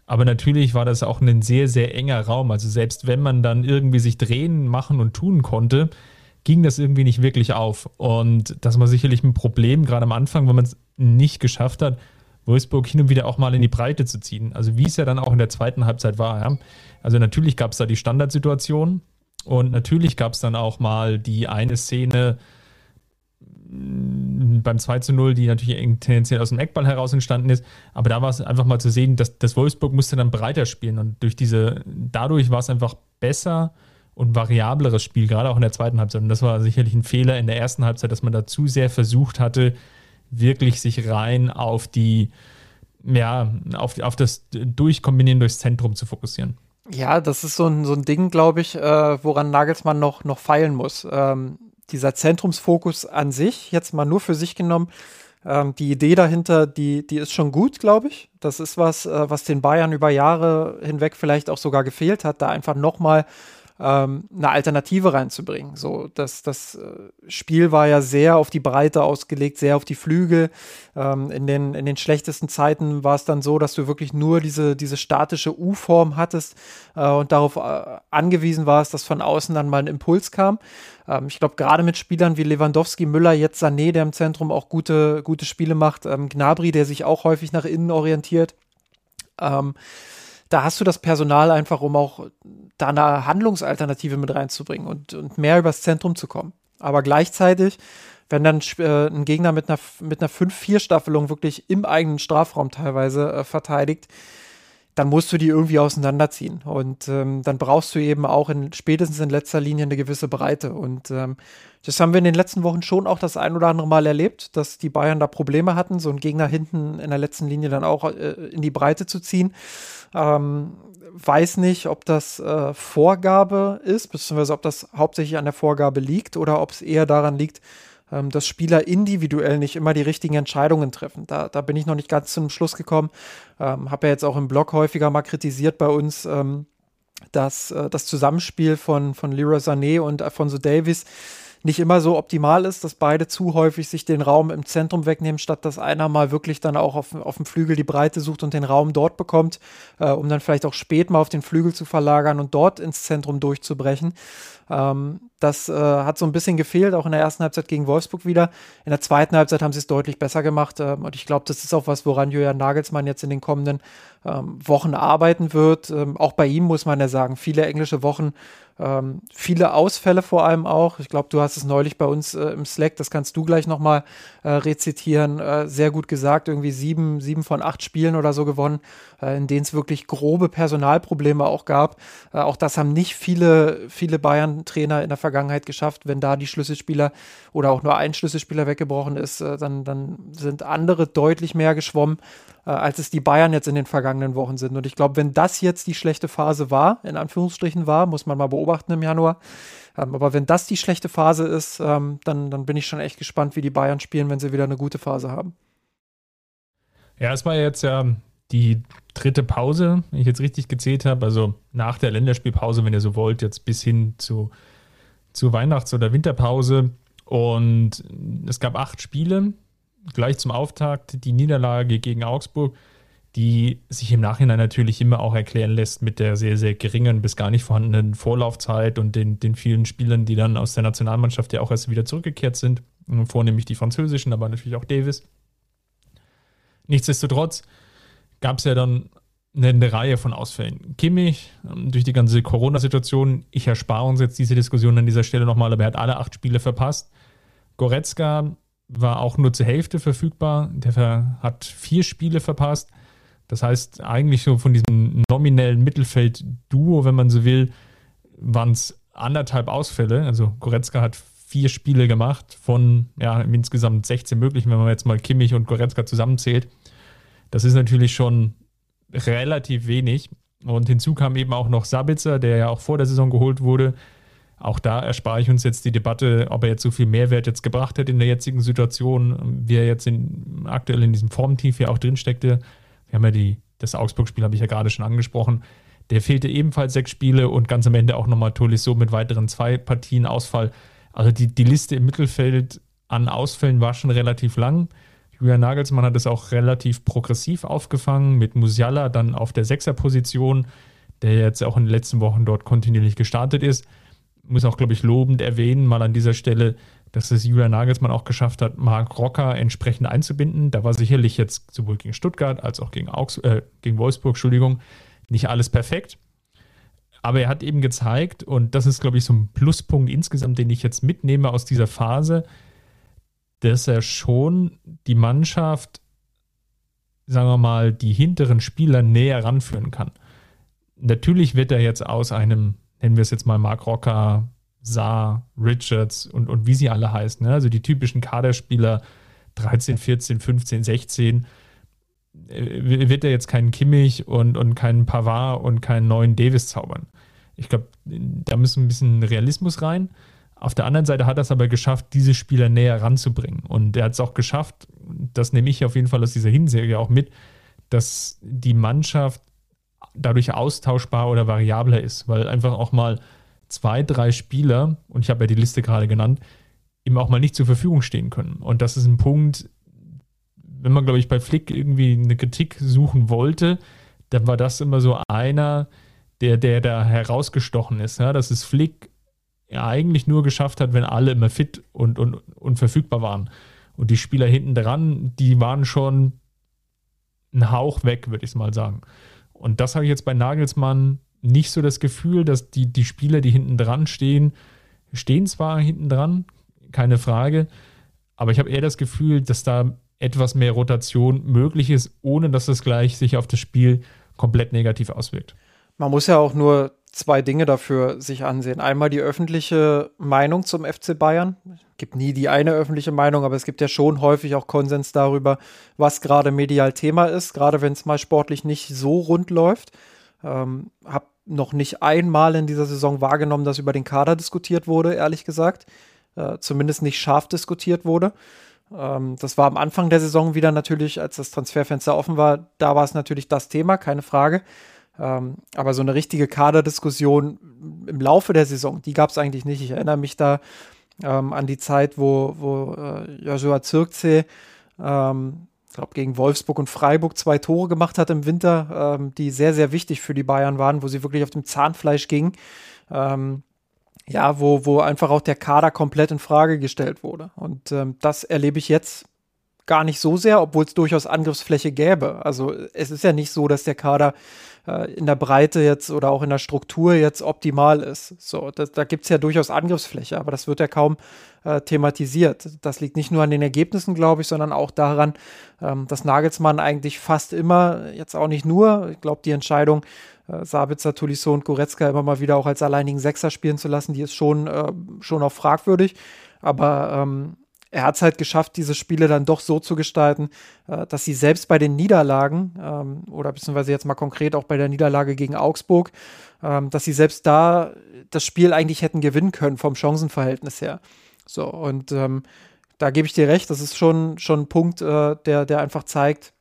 Aber natürlich war das auch ein sehr, sehr enger Raum. Also selbst wenn man dann irgendwie sich drehen, machen und tun konnte, ging das irgendwie nicht wirklich auf. Und das war sicherlich ein Problem, gerade am Anfang, wenn man es nicht geschafft hat, Wolfsburg hin und wieder auch mal in die Breite zu ziehen. Also wie es ja dann auch in der zweiten Halbzeit war. Ja. Also natürlich gab es da die Standardsituation und natürlich gab es dann auch mal die eine Szene beim 2 zu 0, die natürlich tendenziell aus dem Eckball heraus entstanden ist. Aber da war es einfach mal zu sehen, dass das Wolfsburg musste dann breiter spielen und durch diese, dadurch war es einfach besser und variableres Spiel, gerade auch in der zweiten Halbzeit. Und das war sicherlich ein Fehler in der ersten Halbzeit, dass man da zu sehr versucht hatte, wirklich sich rein auf die, ja, auf, auf das Durchkombinieren durchs Zentrum zu fokussieren. Ja, das ist so ein, so ein Ding, glaube ich, äh, woran Nagelsmann noch, noch feilen muss. Ähm, dieser Zentrumsfokus an sich, jetzt mal nur für sich genommen, ähm, die Idee dahinter, die, die ist schon gut, glaube ich. Das ist was, äh, was den Bayern über Jahre hinweg vielleicht auch sogar gefehlt hat, da einfach nochmal ähm, eine Alternative reinzubringen. So, das, das äh, Spiel war ja sehr auf die Breite ausgelegt, sehr auf die Flügel. Ähm, in, den, in den schlechtesten Zeiten war es dann so, dass du wirklich nur diese, diese statische U-Form hattest äh, und darauf äh, angewiesen warst, dass von außen dann mal ein Impuls kam. Ähm, ich glaube, gerade mit Spielern wie Lewandowski, Müller, jetzt Sané, der im Zentrum auch gute, gute Spiele macht, ähm, Gnabry, der sich auch häufig nach innen orientiert. Ähm, da hast du das Personal einfach, um auch da eine Handlungsalternative mit reinzubringen und, und mehr übers Zentrum zu kommen. Aber gleichzeitig, wenn dann äh, ein Gegner mit einer, mit einer 5-4-Staffelung wirklich im eigenen Strafraum teilweise äh, verteidigt, dann musst du die irgendwie auseinanderziehen. Und ähm, dann brauchst du eben auch in, spätestens in letzter Linie eine gewisse Breite. Und ähm, das haben wir in den letzten Wochen schon auch das ein oder andere Mal erlebt, dass die Bayern da Probleme hatten, so einen Gegner hinten in der letzten Linie dann auch äh, in die Breite zu ziehen. Ähm, weiß nicht, ob das äh, Vorgabe ist, beziehungsweise ob das hauptsächlich an der Vorgabe liegt oder ob es eher daran liegt, ähm, dass Spieler individuell nicht immer die richtigen Entscheidungen treffen. Da, da bin ich noch nicht ganz zum Schluss gekommen. Ähm, Habe ja jetzt auch im Blog häufiger mal kritisiert bei uns, ähm, dass äh, das Zusammenspiel von, von Leroy Sané und Alfonso Davis nicht immer so optimal ist, dass beide zu häufig sich den Raum im Zentrum wegnehmen, statt dass einer mal wirklich dann auch auf, auf dem Flügel die Breite sucht und den Raum dort bekommt, äh, um dann vielleicht auch spät mal auf den Flügel zu verlagern und dort ins Zentrum durchzubrechen. Ähm, das äh, hat so ein bisschen gefehlt, auch in der ersten Halbzeit gegen Wolfsburg wieder. In der zweiten Halbzeit haben sie es deutlich besser gemacht. Ähm, und ich glaube, das ist auch was, woran Julian Nagelsmann jetzt in den kommenden ähm, Wochen arbeiten wird. Ähm, auch bei ihm muss man ja sagen, viele englische Wochen ähm, viele Ausfälle vor allem auch. Ich glaube, du hast es neulich bei uns äh, im Slack, das kannst du gleich nochmal äh, rezitieren. Äh, sehr gut gesagt, irgendwie sieben, sieben von acht Spielen oder so gewonnen, in denen es wirklich grobe Personalprobleme auch gab. Äh, auch das haben nicht viele, viele Bayern-Trainer in der Vergangenheit geschafft. Wenn da die Schlüsselspieler oder auch nur ein Schlüsselspieler weggebrochen ist, äh, dann, dann sind andere deutlich mehr geschwommen äh, als es die Bayern jetzt in den vergangenen Wochen sind. Und ich glaube, wenn das jetzt die schlechte Phase war, in Anführungsstrichen war, muss man mal beobachten im Januar. Ähm, aber wenn das die schlechte Phase ist, ähm, dann, dann bin ich schon echt gespannt, wie die Bayern spielen, wenn sie wieder eine gute Phase haben. Ja, es war jetzt ja die dritte Pause, wenn ich jetzt richtig gezählt habe, also nach der Länderspielpause, wenn ihr so wollt, jetzt bis hin zu, zu Weihnachts- oder Winterpause. Und es gab acht Spiele gleich zum Auftakt die Niederlage gegen Augsburg, die sich im Nachhinein natürlich immer auch erklären lässt mit der sehr, sehr geringen bis gar nicht vorhandenen Vorlaufzeit und den, den vielen Spielern, die dann aus der Nationalmannschaft ja auch erst wieder zurückgekehrt sind. Vornehmlich die französischen, aber natürlich auch Davis. Nichtsdestotrotz gab es ja dann eine, eine, Reihe von Ausfällen. Kimmich, ähm, durch die ganze Corona-Situation, ich erspare uns jetzt diese Diskussion an dieser Stelle nochmal, aber er hat alle acht Spiele verpasst. Goretzka war auch nur zur Hälfte verfügbar. Der hat vier Spiele verpasst. Das heißt, eigentlich so von diesem nominellen Mittelfeld-Duo, wenn man so will, waren es anderthalb Ausfälle. Also Goretzka hat vier Spiele gemacht von ja, insgesamt 16 möglichen, wenn man jetzt mal Kimmich und Goretzka zusammenzählt. Das ist natürlich schon relativ wenig. Und hinzu kam eben auch noch Sabitzer, der ja auch vor der Saison geholt wurde, auch da erspare ich uns jetzt die Debatte, ob er jetzt so viel Mehrwert jetzt gebracht hat in der jetzigen Situation, wie er jetzt in, aktuell in diesem Formtief ja auch drinsteckte. Wir haben ja die, das Augsburg-Spiel, habe ich ja gerade schon angesprochen. Der fehlte ebenfalls sechs Spiele und ganz am Ende auch nochmal Tolisso mit weiteren zwei Partien Ausfall. Also die, die Liste im Mittelfeld an Ausfällen war schon relativ lang. Julian Nagelsmann hat es auch relativ progressiv aufgefangen mit Musiala dann auf der Sechserposition, der jetzt auch in den letzten Wochen dort kontinuierlich gestartet ist muss auch, glaube ich, lobend erwähnen, mal an dieser Stelle, dass es Julian Nagelsmann auch geschafft hat, Marc Rocker entsprechend einzubinden. Da war sicherlich jetzt sowohl gegen Stuttgart als auch gegen, Augs äh, gegen Wolfsburg, Entschuldigung, nicht alles perfekt. Aber er hat eben gezeigt, und das ist, glaube ich, so ein Pluspunkt insgesamt, den ich jetzt mitnehme aus dieser Phase, dass er schon die Mannschaft, sagen wir mal, die hinteren Spieler näher ranführen kann. Natürlich wird er jetzt aus einem nennen wir es jetzt mal Mark Rocker, Saar, Richards und, und wie sie alle heißen. Ne? Also die typischen Kaderspieler 13, 14, 15, 16. Wird er jetzt keinen Kimmich und, und keinen Pavard und keinen neuen Davis zaubern? Ich glaube, da müssen ein bisschen Realismus rein. Auf der anderen Seite hat er es aber geschafft, diese Spieler näher ranzubringen. Und er hat es auch geschafft, das nehme ich auf jeden Fall aus dieser Hinserie auch mit, dass die Mannschaft dadurch austauschbar oder variabler ist, weil einfach auch mal zwei, drei Spieler, und ich habe ja die Liste gerade genannt, eben auch mal nicht zur Verfügung stehen können. Und das ist ein Punkt, wenn man, glaube ich, bei Flick irgendwie eine Kritik suchen wollte, dann war das immer so einer, der, der da herausgestochen ist. Ja? Dass es Flick ja eigentlich nur geschafft hat, wenn alle immer fit und, und, und verfügbar waren. Und die Spieler hinten dran, die waren schon ein Hauch weg, würde ich mal sagen. Und das habe ich jetzt bei Nagelsmann nicht so das Gefühl, dass die, die Spieler, die hinten dran stehen, stehen zwar hinten dran, keine Frage, aber ich habe eher das Gefühl, dass da etwas mehr Rotation möglich ist, ohne dass das gleich sich auf das Spiel komplett negativ auswirkt. Man muss ja auch nur zwei Dinge dafür sich ansehen. Einmal die öffentliche Meinung zum FC Bayern. Es gibt nie die eine öffentliche Meinung, aber es gibt ja schon häufig auch Konsens darüber, was gerade medial Thema ist, gerade wenn es mal sportlich nicht so rund läuft. Ähm, hab noch nicht einmal in dieser Saison wahrgenommen, dass über den Kader diskutiert wurde, ehrlich gesagt. Äh, zumindest nicht scharf diskutiert wurde. Ähm, das war am Anfang der Saison wieder natürlich, als das Transferfenster offen war, da war es natürlich das Thema, keine Frage. Ähm, aber so eine richtige Kaderdiskussion im Laufe der Saison, die gab es eigentlich nicht. Ich erinnere mich da ähm, an die Zeit, wo, wo äh, Joshua Zirkzee, ähm, glaube, gegen Wolfsburg und Freiburg zwei Tore gemacht hat im Winter, ähm, die sehr, sehr wichtig für die Bayern waren, wo sie wirklich auf dem Zahnfleisch gingen. Ähm, ja, wo, wo einfach auch der Kader komplett in Frage gestellt wurde. Und ähm, das erlebe ich jetzt gar nicht so sehr, obwohl es durchaus Angriffsfläche gäbe. Also es ist ja nicht so, dass der Kader äh, in der Breite jetzt oder auch in der Struktur jetzt optimal ist. So, das, da gibt es ja durchaus Angriffsfläche, aber das wird ja kaum äh, thematisiert. Das liegt nicht nur an den Ergebnissen, glaube ich, sondern auch daran, ähm, dass Nagelsmann eigentlich fast immer, jetzt auch nicht nur, ich glaube, die Entscheidung, äh, Sabitzer, Tolisso und Goretzka immer mal wieder auch als alleinigen Sechser spielen zu lassen, die ist schon, äh, schon auch fragwürdig. Aber ähm, er hat es halt geschafft, diese Spiele dann doch so zu gestalten, äh, dass sie selbst bei den Niederlagen, ähm, oder beziehungsweise jetzt mal konkret auch bei der Niederlage gegen Augsburg, ähm, dass sie selbst da das Spiel eigentlich hätten gewinnen können vom Chancenverhältnis her. So, und ähm, da gebe ich dir recht, das ist schon, schon ein Punkt, äh, der, der einfach zeigt,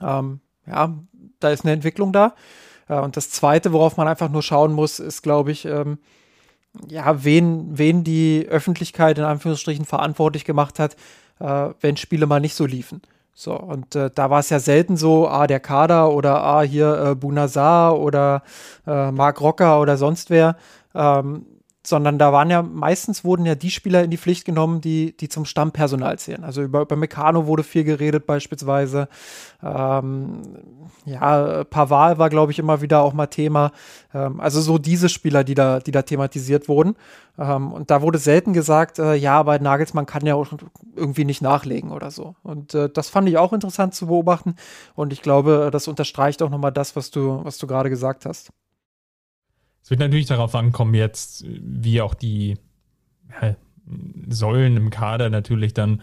ähm, ja, da ist eine Entwicklung da. Äh, und das Zweite, worauf man einfach nur schauen muss, ist, glaube ich, ähm, ja, wen, wen die Öffentlichkeit in Anführungsstrichen verantwortlich gemacht hat, äh, wenn Spiele mal nicht so liefen. So, und äh, da war es ja selten so, ah, der Kader oder ah, hier äh, Bunazar oder äh, Marc Rocker oder sonst wer. Ähm, sondern da waren ja meistens wurden ja die Spieler in die Pflicht genommen, die, die zum Stammpersonal zählen. Also über, über Meccano wurde viel geredet, beispielsweise. Ähm, ja, Pavard war, glaube ich, immer wieder auch mal Thema. Ähm, also so diese Spieler, die da, die da thematisiert wurden. Ähm, und da wurde selten gesagt, äh, ja, aber Nagelsmann kann ja auch irgendwie nicht nachlegen oder so. Und äh, das fand ich auch interessant zu beobachten. Und ich glaube, das unterstreicht auch nochmal das, was du, was du gerade gesagt hast. Es wird natürlich darauf ankommen, jetzt, wie auch die ja, Säulen im Kader natürlich dann,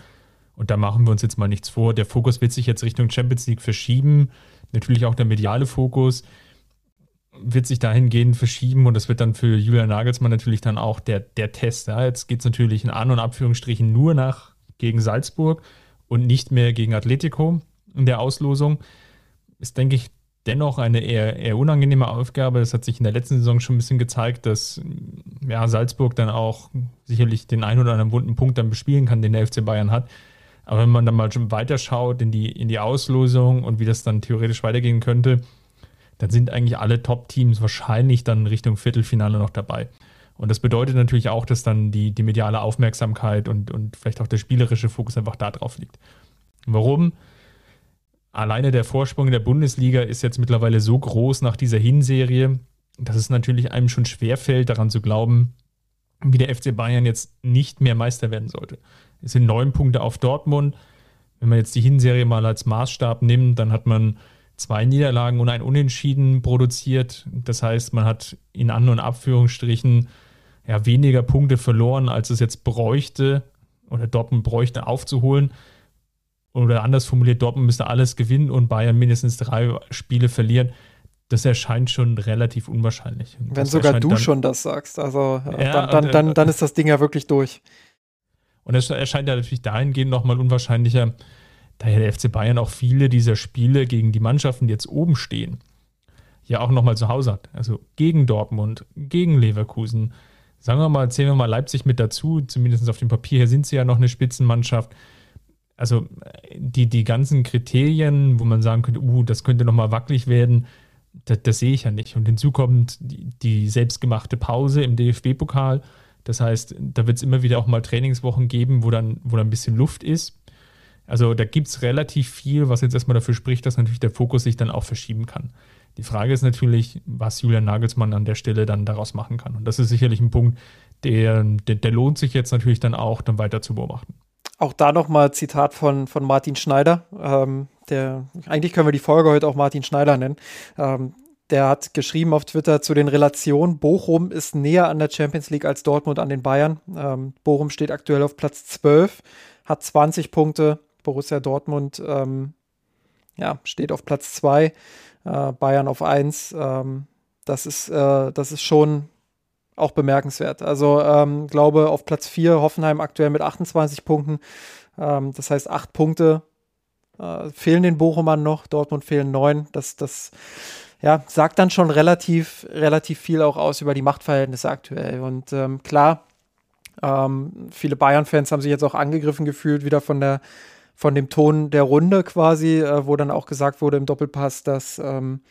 und da machen wir uns jetzt mal nichts vor, der Fokus wird sich jetzt Richtung Champions League verschieben. Natürlich auch der mediale Fokus wird sich dahingehend verschieben und das wird dann für Julian Nagelsmann natürlich dann auch der, der Test. Ja. Jetzt geht es natürlich in An- und Abführungsstrichen nur nach gegen Salzburg und nicht mehr gegen Atletico in der Auslosung. Ist, denke ich, dennoch eine eher, eher unangenehme Aufgabe. Das hat sich in der letzten Saison schon ein bisschen gezeigt, dass ja, Salzburg dann auch sicherlich den einen oder anderen bunten Punkt dann bespielen kann, den der FC Bayern hat. Aber wenn man dann mal schon weiterschaut in die, in die Auslosung und wie das dann theoretisch weitergehen könnte, dann sind eigentlich alle Top-Teams wahrscheinlich dann Richtung Viertelfinale noch dabei. Und das bedeutet natürlich auch, dass dann die, die mediale Aufmerksamkeit und, und vielleicht auch der spielerische Fokus einfach da drauf liegt. Warum? Alleine der Vorsprung in der Bundesliga ist jetzt mittlerweile so groß nach dieser Hinserie, dass es natürlich einem schon schwerfällt, daran zu glauben, wie der FC Bayern jetzt nicht mehr Meister werden sollte. Es sind neun Punkte auf Dortmund. Wenn man jetzt die Hinserie mal als Maßstab nimmt, dann hat man zwei Niederlagen und ein Unentschieden produziert. Das heißt, man hat in An- und Abführungsstrichen ja, weniger Punkte verloren, als es jetzt bräuchte oder Dortmund bräuchte aufzuholen oder anders formuliert, Dortmund müsste alles gewinnen und Bayern mindestens drei Spiele verlieren. Das erscheint schon relativ unwahrscheinlich. Wenn das sogar du dann, schon das sagst, also ja, dann, dann, dann, dann ist das Ding ja wirklich durch. Und es erscheint ja natürlich dahingehend nochmal unwahrscheinlicher, da ja der FC Bayern auch viele dieser Spiele gegen die Mannschaften, die jetzt oben stehen, ja auch nochmal zu Hause hat. Also gegen Dortmund, gegen Leverkusen. Sagen wir mal, zählen wir mal Leipzig mit dazu, zumindest auf dem Papier her sind sie ja noch eine Spitzenmannschaft also die, die ganzen Kriterien, wo man sagen könnte, uh, das könnte nochmal wackelig werden, das, das, sehe ich ja nicht. Und hinzu kommt die, die selbstgemachte Pause im DFB-Pokal. Das heißt, da wird es immer wieder auch mal Trainingswochen geben, wo dann, wo dann ein bisschen Luft ist. Also da gibt es relativ viel, was jetzt erstmal dafür spricht, dass natürlich der Fokus sich dann auch verschieben kann. Die Frage ist natürlich, was Julian Nagelsmann an der Stelle dann daraus machen kann. Und das ist sicherlich ein Punkt, der, der, der lohnt sich jetzt natürlich dann auch, dann weiter zu beobachten. Auch da nochmal Zitat von, von Martin Schneider. Ähm, der, eigentlich können wir die Folge heute auch Martin Schneider nennen. Ähm, der hat geschrieben auf Twitter zu den Relationen, Bochum ist näher an der Champions League als Dortmund an den Bayern. Ähm, Bochum steht aktuell auf Platz 12, hat 20 Punkte. Borussia Dortmund ähm, ja, steht auf Platz 2, äh, Bayern auf 1. Ähm, das, ist, äh, das ist schon auch bemerkenswert. Also ähm, glaube auf Platz 4 Hoffenheim aktuell mit 28 Punkten. Ähm, das heißt, acht Punkte äh, fehlen den Bochumern noch. Dortmund fehlen neun. Das, das ja, sagt dann schon relativ, relativ viel auch aus über die Machtverhältnisse aktuell. Und ähm, klar, ähm, viele Bayern-Fans haben sich jetzt auch angegriffen gefühlt, wieder von der von dem Ton der Runde quasi, äh, wo dann auch gesagt wurde im Doppelpass, dass ähm,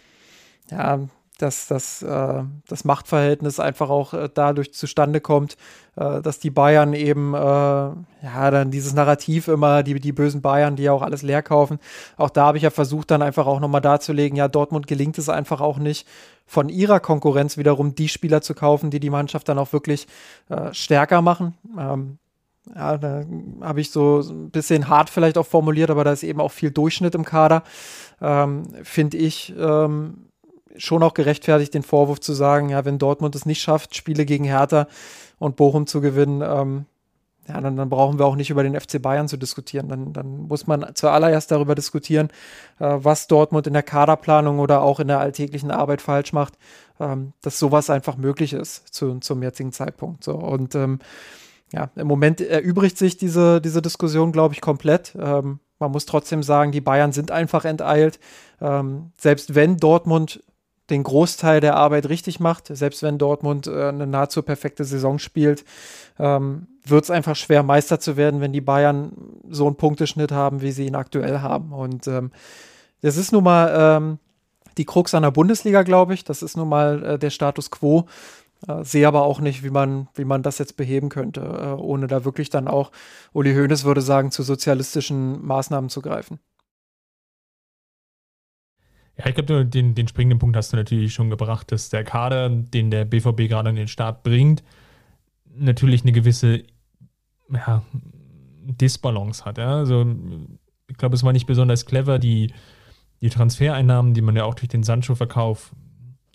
ja, dass, dass äh, das Machtverhältnis einfach auch äh, dadurch zustande kommt, äh, dass die Bayern eben, äh, ja, dann dieses Narrativ immer, die, die bösen Bayern, die ja auch alles leer kaufen. Auch da habe ich ja versucht, dann einfach auch nochmal darzulegen, ja, Dortmund gelingt es einfach auch nicht, von ihrer Konkurrenz wiederum die Spieler zu kaufen, die die Mannschaft dann auch wirklich äh, stärker machen. Ähm, ja, da habe ich so ein bisschen hart vielleicht auch formuliert, aber da ist eben auch viel Durchschnitt im Kader. Ähm, Finde ich, ähm, schon auch gerechtfertigt, den Vorwurf zu sagen, ja, wenn Dortmund es nicht schafft, Spiele gegen Hertha und Bochum zu gewinnen, ähm, ja, dann, dann, brauchen wir auch nicht über den FC Bayern zu diskutieren. Dann, dann muss man zuallererst darüber diskutieren, äh, was Dortmund in der Kaderplanung oder auch in der alltäglichen Arbeit falsch macht, ähm, dass sowas einfach möglich ist zu, zum jetzigen Zeitpunkt. So. Und ähm, ja, im Moment erübrigt sich diese, diese Diskussion, glaube ich, komplett. Ähm, man muss trotzdem sagen, die Bayern sind einfach enteilt. Ähm, selbst wenn Dortmund den Großteil der Arbeit richtig macht. Selbst wenn Dortmund äh, eine nahezu perfekte Saison spielt, ähm, wird es einfach schwer, Meister zu werden, wenn die Bayern so einen Punkteschnitt haben, wie sie ihn aktuell haben. Und ähm, das ist nun mal ähm, die Krux an der Bundesliga, glaube ich. Das ist nun mal äh, der Status quo. Äh, sehe aber auch nicht, wie man, wie man das jetzt beheben könnte, äh, ohne da wirklich dann auch, Uli Hoeneß würde sagen, zu sozialistischen Maßnahmen zu greifen. Ja, ich glaube, den, den springenden Punkt hast du natürlich schon gebracht, dass der Kader, den der BVB gerade an den Start bringt, natürlich eine gewisse ja, Disbalance hat. Ja? Also, ich glaube, es war nicht besonders clever, die, die Transfereinnahmen, die man ja auch durch den Sancho-Verkauf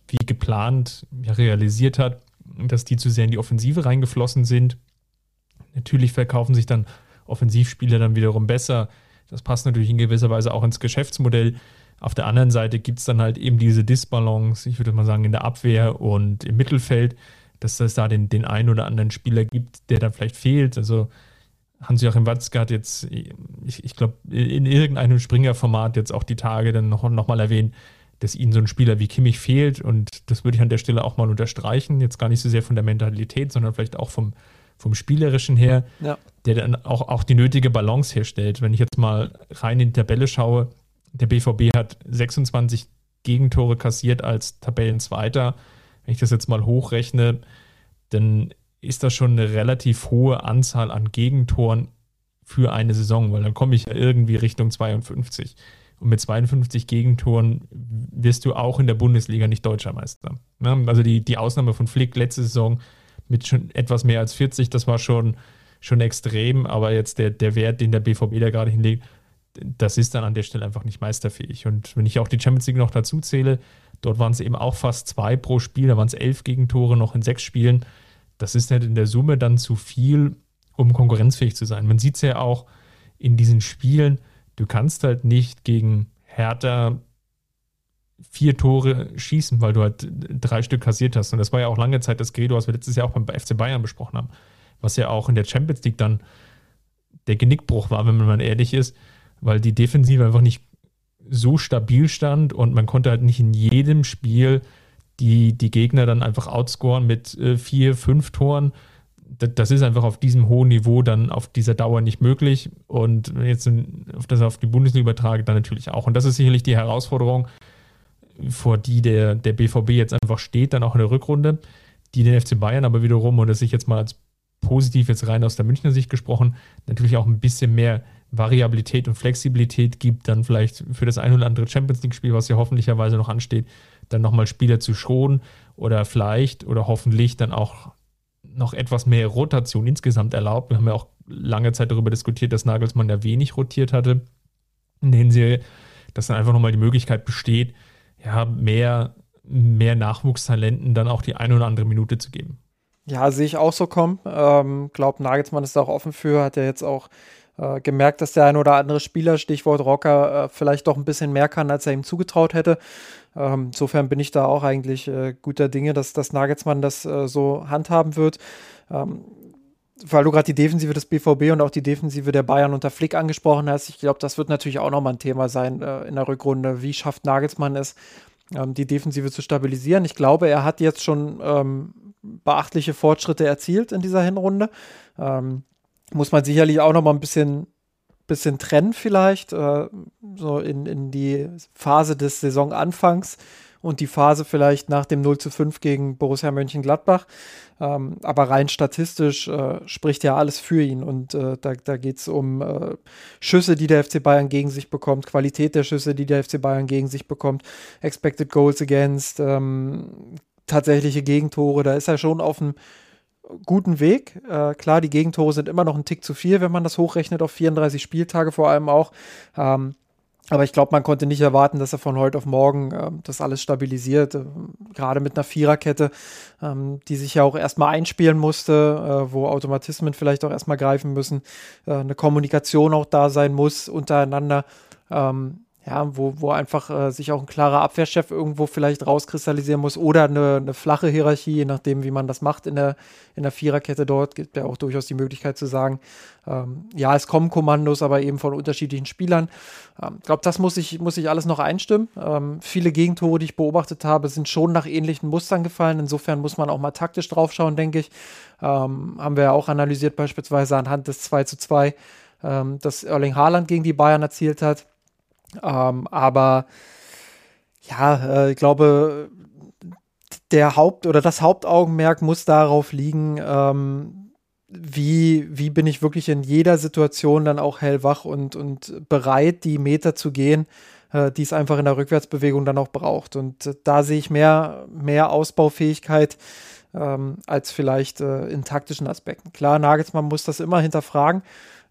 wie geplant ja, realisiert hat, dass die zu sehr in die Offensive reingeflossen sind. Natürlich verkaufen sich dann Offensivspieler dann wiederum besser. Das passt natürlich in gewisser Weise auch ins Geschäftsmodell. Auf der anderen Seite gibt es dann halt eben diese Disbalance, ich würde mal sagen, in der Abwehr und im Mittelfeld, dass es da den, den einen oder anderen Spieler gibt, der da vielleicht fehlt. Also Hans-Joachim Watzke hat jetzt, ich, ich glaube, in irgendeinem Springer-Format jetzt auch die Tage dann noch, noch mal erwähnt, dass ihnen so ein Spieler wie Kimmich fehlt. Und das würde ich an der Stelle auch mal unterstreichen. Jetzt gar nicht so sehr von der Mentalität, sondern vielleicht auch vom, vom Spielerischen her, ja. der dann auch, auch die nötige Balance herstellt. Wenn ich jetzt mal rein in die Tabelle schaue, der BVB hat 26 Gegentore kassiert als Tabellenzweiter. Wenn ich das jetzt mal hochrechne, dann ist das schon eine relativ hohe Anzahl an Gegentoren für eine Saison, weil dann komme ich ja irgendwie Richtung 52. Und mit 52 Gegentoren wirst du auch in der Bundesliga nicht Deutscher Meister. Also die, die Ausnahme von Flick letzte Saison mit schon etwas mehr als 40, das war schon, schon extrem, aber jetzt der, der Wert, den der BVB da gerade hinlegt, das ist dann an der Stelle einfach nicht meisterfähig. Und wenn ich auch die Champions League noch dazu zähle, dort waren es eben auch fast zwei pro Spiel, da waren es elf Gegentore noch in sechs Spielen. Das ist halt in der Summe dann zu viel, um konkurrenzfähig zu sein. Man sieht es ja auch in diesen Spielen, du kannst halt nicht gegen Hertha vier Tore schießen, weil du halt drei Stück kassiert hast. Und das war ja auch lange Zeit das Credo, was wir letztes Jahr auch beim FC Bayern besprochen haben. Was ja auch in der Champions League dann der Genickbruch war, wenn man mal ehrlich ist weil die Defensive einfach nicht so stabil stand und man konnte halt nicht in jedem Spiel die, die Gegner dann einfach outscoren mit äh, vier, fünf Toren. Das, das, ist einfach auf diesem hohen Niveau dann auf dieser Dauer nicht möglich. Und wenn jetzt auf das auf die Bundesliga übertrage, dann natürlich auch. Und das ist sicherlich die Herausforderung, vor die der, der BVB jetzt einfach steht, dann auch in der Rückrunde, die den FC Bayern aber wiederum, und das ich jetzt mal als positiv jetzt rein aus der Münchner Sicht gesprochen, natürlich auch ein bisschen mehr Variabilität und Flexibilität gibt, dann vielleicht für das ein oder andere Champions League-Spiel, was ja hoffentlicherweise noch ansteht, dann nochmal Spieler zu schonen oder vielleicht oder hoffentlich dann auch noch etwas mehr Rotation insgesamt erlaubt. Wir haben ja auch lange Zeit darüber diskutiert, dass Nagelsmann ja wenig rotiert hatte in der Serie, dass dann einfach nochmal die Möglichkeit besteht, ja, mehr, mehr Nachwuchstalenten dann auch die eine oder andere Minute zu geben. Ja, sehe ich auch so kommen. Ähm, glaubt Nagelsmann ist da auch offen für, hat er jetzt auch äh, gemerkt, dass der ein oder andere Spieler, Stichwort Rocker, äh, vielleicht doch ein bisschen mehr kann, als er ihm zugetraut hätte. Ähm, insofern bin ich da auch eigentlich äh, guter Dinge, dass, dass Nagelsmann das äh, so handhaben wird. Ähm, weil du gerade die Defensive des BVB und auch die Defensive der Bayern unter Flick angesprochen hast, ich glaube, das wird natürlich auch nochmal ein Thema sein äh, in der Rückrunde. Wie schafft Nagelsmann es, ähm, die Defensive zu stabilisieren? Ich glaube, er hat jetzt schon ähm, beachtliche Fortschritte erzielt in dieser Hinrunde. Ähm, muss man sicherlich auch noch mal ein bisschen, bisschen trennen vielleicht, äh, so in, in die Phase des Saisonanfangs und die Phase vielleicht nach dem 0 zu 5 gegen Borussia Mönchengladbach. Ähm, aber rein statistisch äh, spricht ja alles für ihn. Und äh, da, da geht es um äh, Schüsse, die der FC Bayern gegen sich bekommt, Qualität der Schüsse, die der FC Bayern gegen sich bekommt, Expected Goals Against, ähm, tatsächliche Gegentore. Da ist er schon auf einem guten Weg. Äh, klar, die Gegentore sind immer noch ein Tick zu viel, wenn man das hochrechnet auf 34 Spieltage vor allem auch. Ähm, aber ich glaube, man konnte nicht erwarten, dass er von heute auf morgen äh, das alles stabilisiert. Äh, gerade mit einer Viererkette, ähm, die sich ja auch erstmal einspielen musste, äh, wo Automatismen vielleicht auch erstmal greifen müssen, äh, eine Kommunikation auch da sein muss untereinander. Ähm, ja, wo, wo einfach äh, sich auch ein klarer Abwehrchef irgendwo vielleicht rauskristallisieren muss oder eine, eine, flache Hierarchie, je nachdem, wie man das macht in der, in der Viererkette dort, gibt ja auch durchaus die Möglichkeit zu sagen, ähm, ja, es kommen Kommandos, aber eben von unterschiedlichen Spielern. Ich ähm, glaube, das muss ich, muss ich alles noch einstimmen. Ähm, viele Gegentore, die ich beobachtet habe, sind schon nach ähnlichen Mustern gefallen. Insofern muss man auch mal taktisch draufschauen, denke ich. Ähm, haben wir ja auch analysiert, beispielsweise anhand des 2 zu 2, ähm, das Erling Haaland gegen die Bayern erzielt hat ähm, aber ja, äh, ich glaube, der Haupt- oder das Hauptaugenmerk muss darauf liegen, ähm, wie, wie bin ich wirklich in jeder Situation dann auch hellwach und, und bereit, die Meter zu gehen, äh, die es einfach in der Rückwärtsbewegung dann auch braucht. Und da sehe ich mehr, mehr Ausbaufähigkeit ähm, als vielleicht äh, in taktischen Aspekten. Klar, Nagelsmann muss das immer hinterfragen,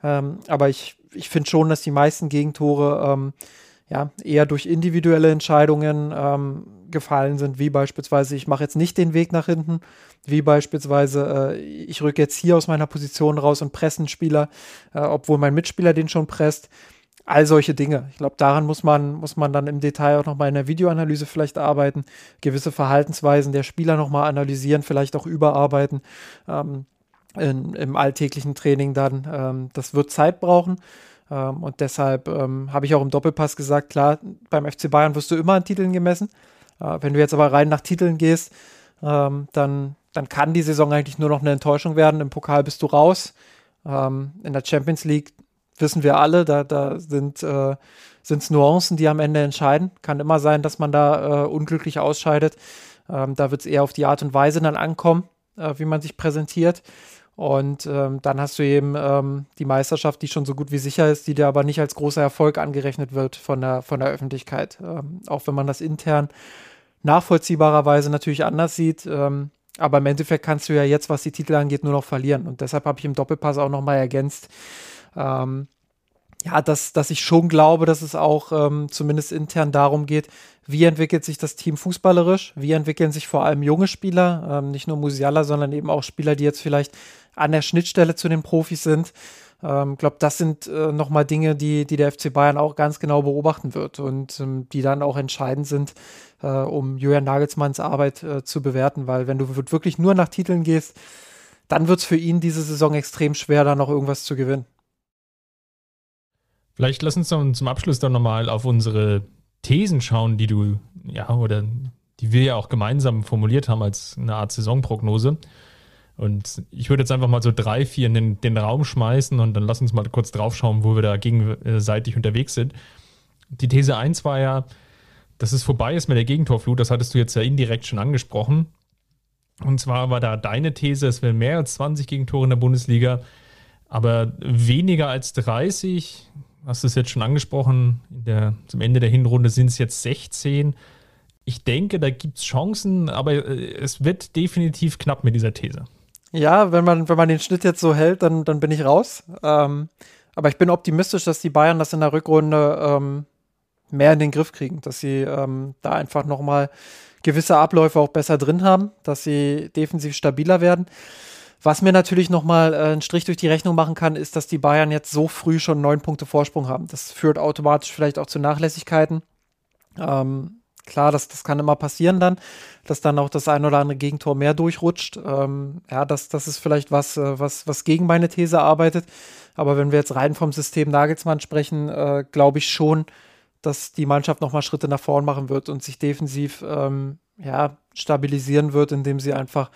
ähm, aber ich ich finde schon, dass die meisten Gegentore ähm, ja, eher durch individuelle Entscheidungen ähm, gefallen sind, wie beispielsweise, ich mache jetzt nicht den Weg nach hinten, wie beispielsweise, äh, ich rücke jetzt hier aus meiner Position raus und presse einen Spieler, äh, obwohl mein Mitspieler den schon presst. All solche Dinge. Ich glaube, daran muss man, muss man dann im Detail auch nochmal in der Videoanalyse vielleicht arbeiten, gewisse Verhaltensweisen der Spieler nochmal analysieren, vielleicht auch überarbeiten. Ähm, in, im alltäglichen Training dann. Ähm, das wird Zeit brauchen. Ähm, und deshalb ähm, habe ich auch im Doppelpass gesagt, klar, beim FC Bayern wirst du immer an Titeln gemessen. Äh, wenn du jetzt aber rein nach Titeln gehst, ähm, dann, dann kann die Saison eigentlich nur noch eine Enttäuschung werden. Im Pokal bist du raus. Ähm, in der Champions League wissen wir alle, da, da sind äh, es Nuancen, die am Ende entscheiden. Kann immer sein, dass man da äh, unglücklich ausscheidet. Ähm, da wird es eher auf die Art und Weise dann ankommen, äh, wie man sich präsentiert. Und ähm, dann hast du eben ähm, die Meisterschaft, die schon so gut wie sicher ist, die dir aber nicht als großer Erfolg angerechnet wird von der, von der Öffentlichkeit. Ähm, auch wenn man das intern nachvollziehbarerweise natürlich anders sieht. Ähm, aber im Endeffekt kannst du ja jetzt, was die Titel angeht, nur noch verlieren. Und deshalb habe ich im Doppelpass auch nochmal ergänzt, ähm, ja, dass, dass ich schon glaube, dass es auch ähm, zumindest intern darum geht, wie entwickelt sich das Team fußballerisch, wie entwickeln sich vor allem junge Spieler, ähm, nicht nur Musiala, sondern eben auch Spieler, die jetzt vielleicht an der Schnittstelle zu den Profis sind. Ich ähm, glaube, das sind äh, nochmal Dinge, die, die der FC Bayern auch ganz genau beobachten wird und ähm, die dann auch entscheidend sind, äh, um Julian Nagelsmanns Arbeit äh, zu bewerten, weil wenn du wirklich nur nach Titeln gehst, dann wird es für ihn diese Saison extrem schwer, da noch irgendwas zu gewinnen. Vielleicht lass uns dann zum Abschluss dann nochmal auf unsere Thesen schauen, die du, ja, oder die wir ja auch gemeinsam formuliert haben als eine Art Saisonprognose. Und ich würde jetzt einfach mal so drei, vier in den, den Raum schmeißen und dann lass uns mal kurz drauf schauen, wo wir da gegenseitig unterwegs sind. Die These 1 war ja, dass es vorbei ist mit der Gegentorflut. Das hattest du jetzt ja indirekt schon angesprochen. Und zwar war da deine These, es wären mehr als 20 Gegentore in der Bundesliga, aber weniger als 30. Hast du es jetzt schon angesprochen? Der, zum Ende der Hinrunde sind es jetzt 16. Ich denke, da gibt es Chancen, aber äh, es wird definitiv knapp mit dieser These. Ja, wenn man, wenn man den Schnitt jetzt so hält, dann, dann bin ich raus. Ähm, aber ich bin optimistisch, dass die Bayern das in der Rückrunde ähm, mehr in den Griff kriegen, dass sie ähm, da einfach nochmal gewisse Abläufe auch besser drin haben, dass sie defensiv stabiler werden. Was mir natürlich nochmal äh, einen Strich durch die Rechnung machen kann, ist, dass die Bayern jetzt so früh schon neun Punkte Vorsprung haben. Das führt automatisch vielleicht auch zu Nachlässigkeiten. Ähm, Klar, das, das kann immer passieren dann, dass dann auch das ein oder andere Gegentor mehr durchrutscht. Ähm, ja, das, das ist vielleicht was, äh, was, was gegen meine These arbeitet. Aber wenn wir jetzt rein vom System Nagelsmann sprechen, äh, glaube ich schon, dass die Mannschaft nochmal Schritte nach vorn machen wird und sich defensiv ähm, ja, stabilisieren wird, indem sie einfach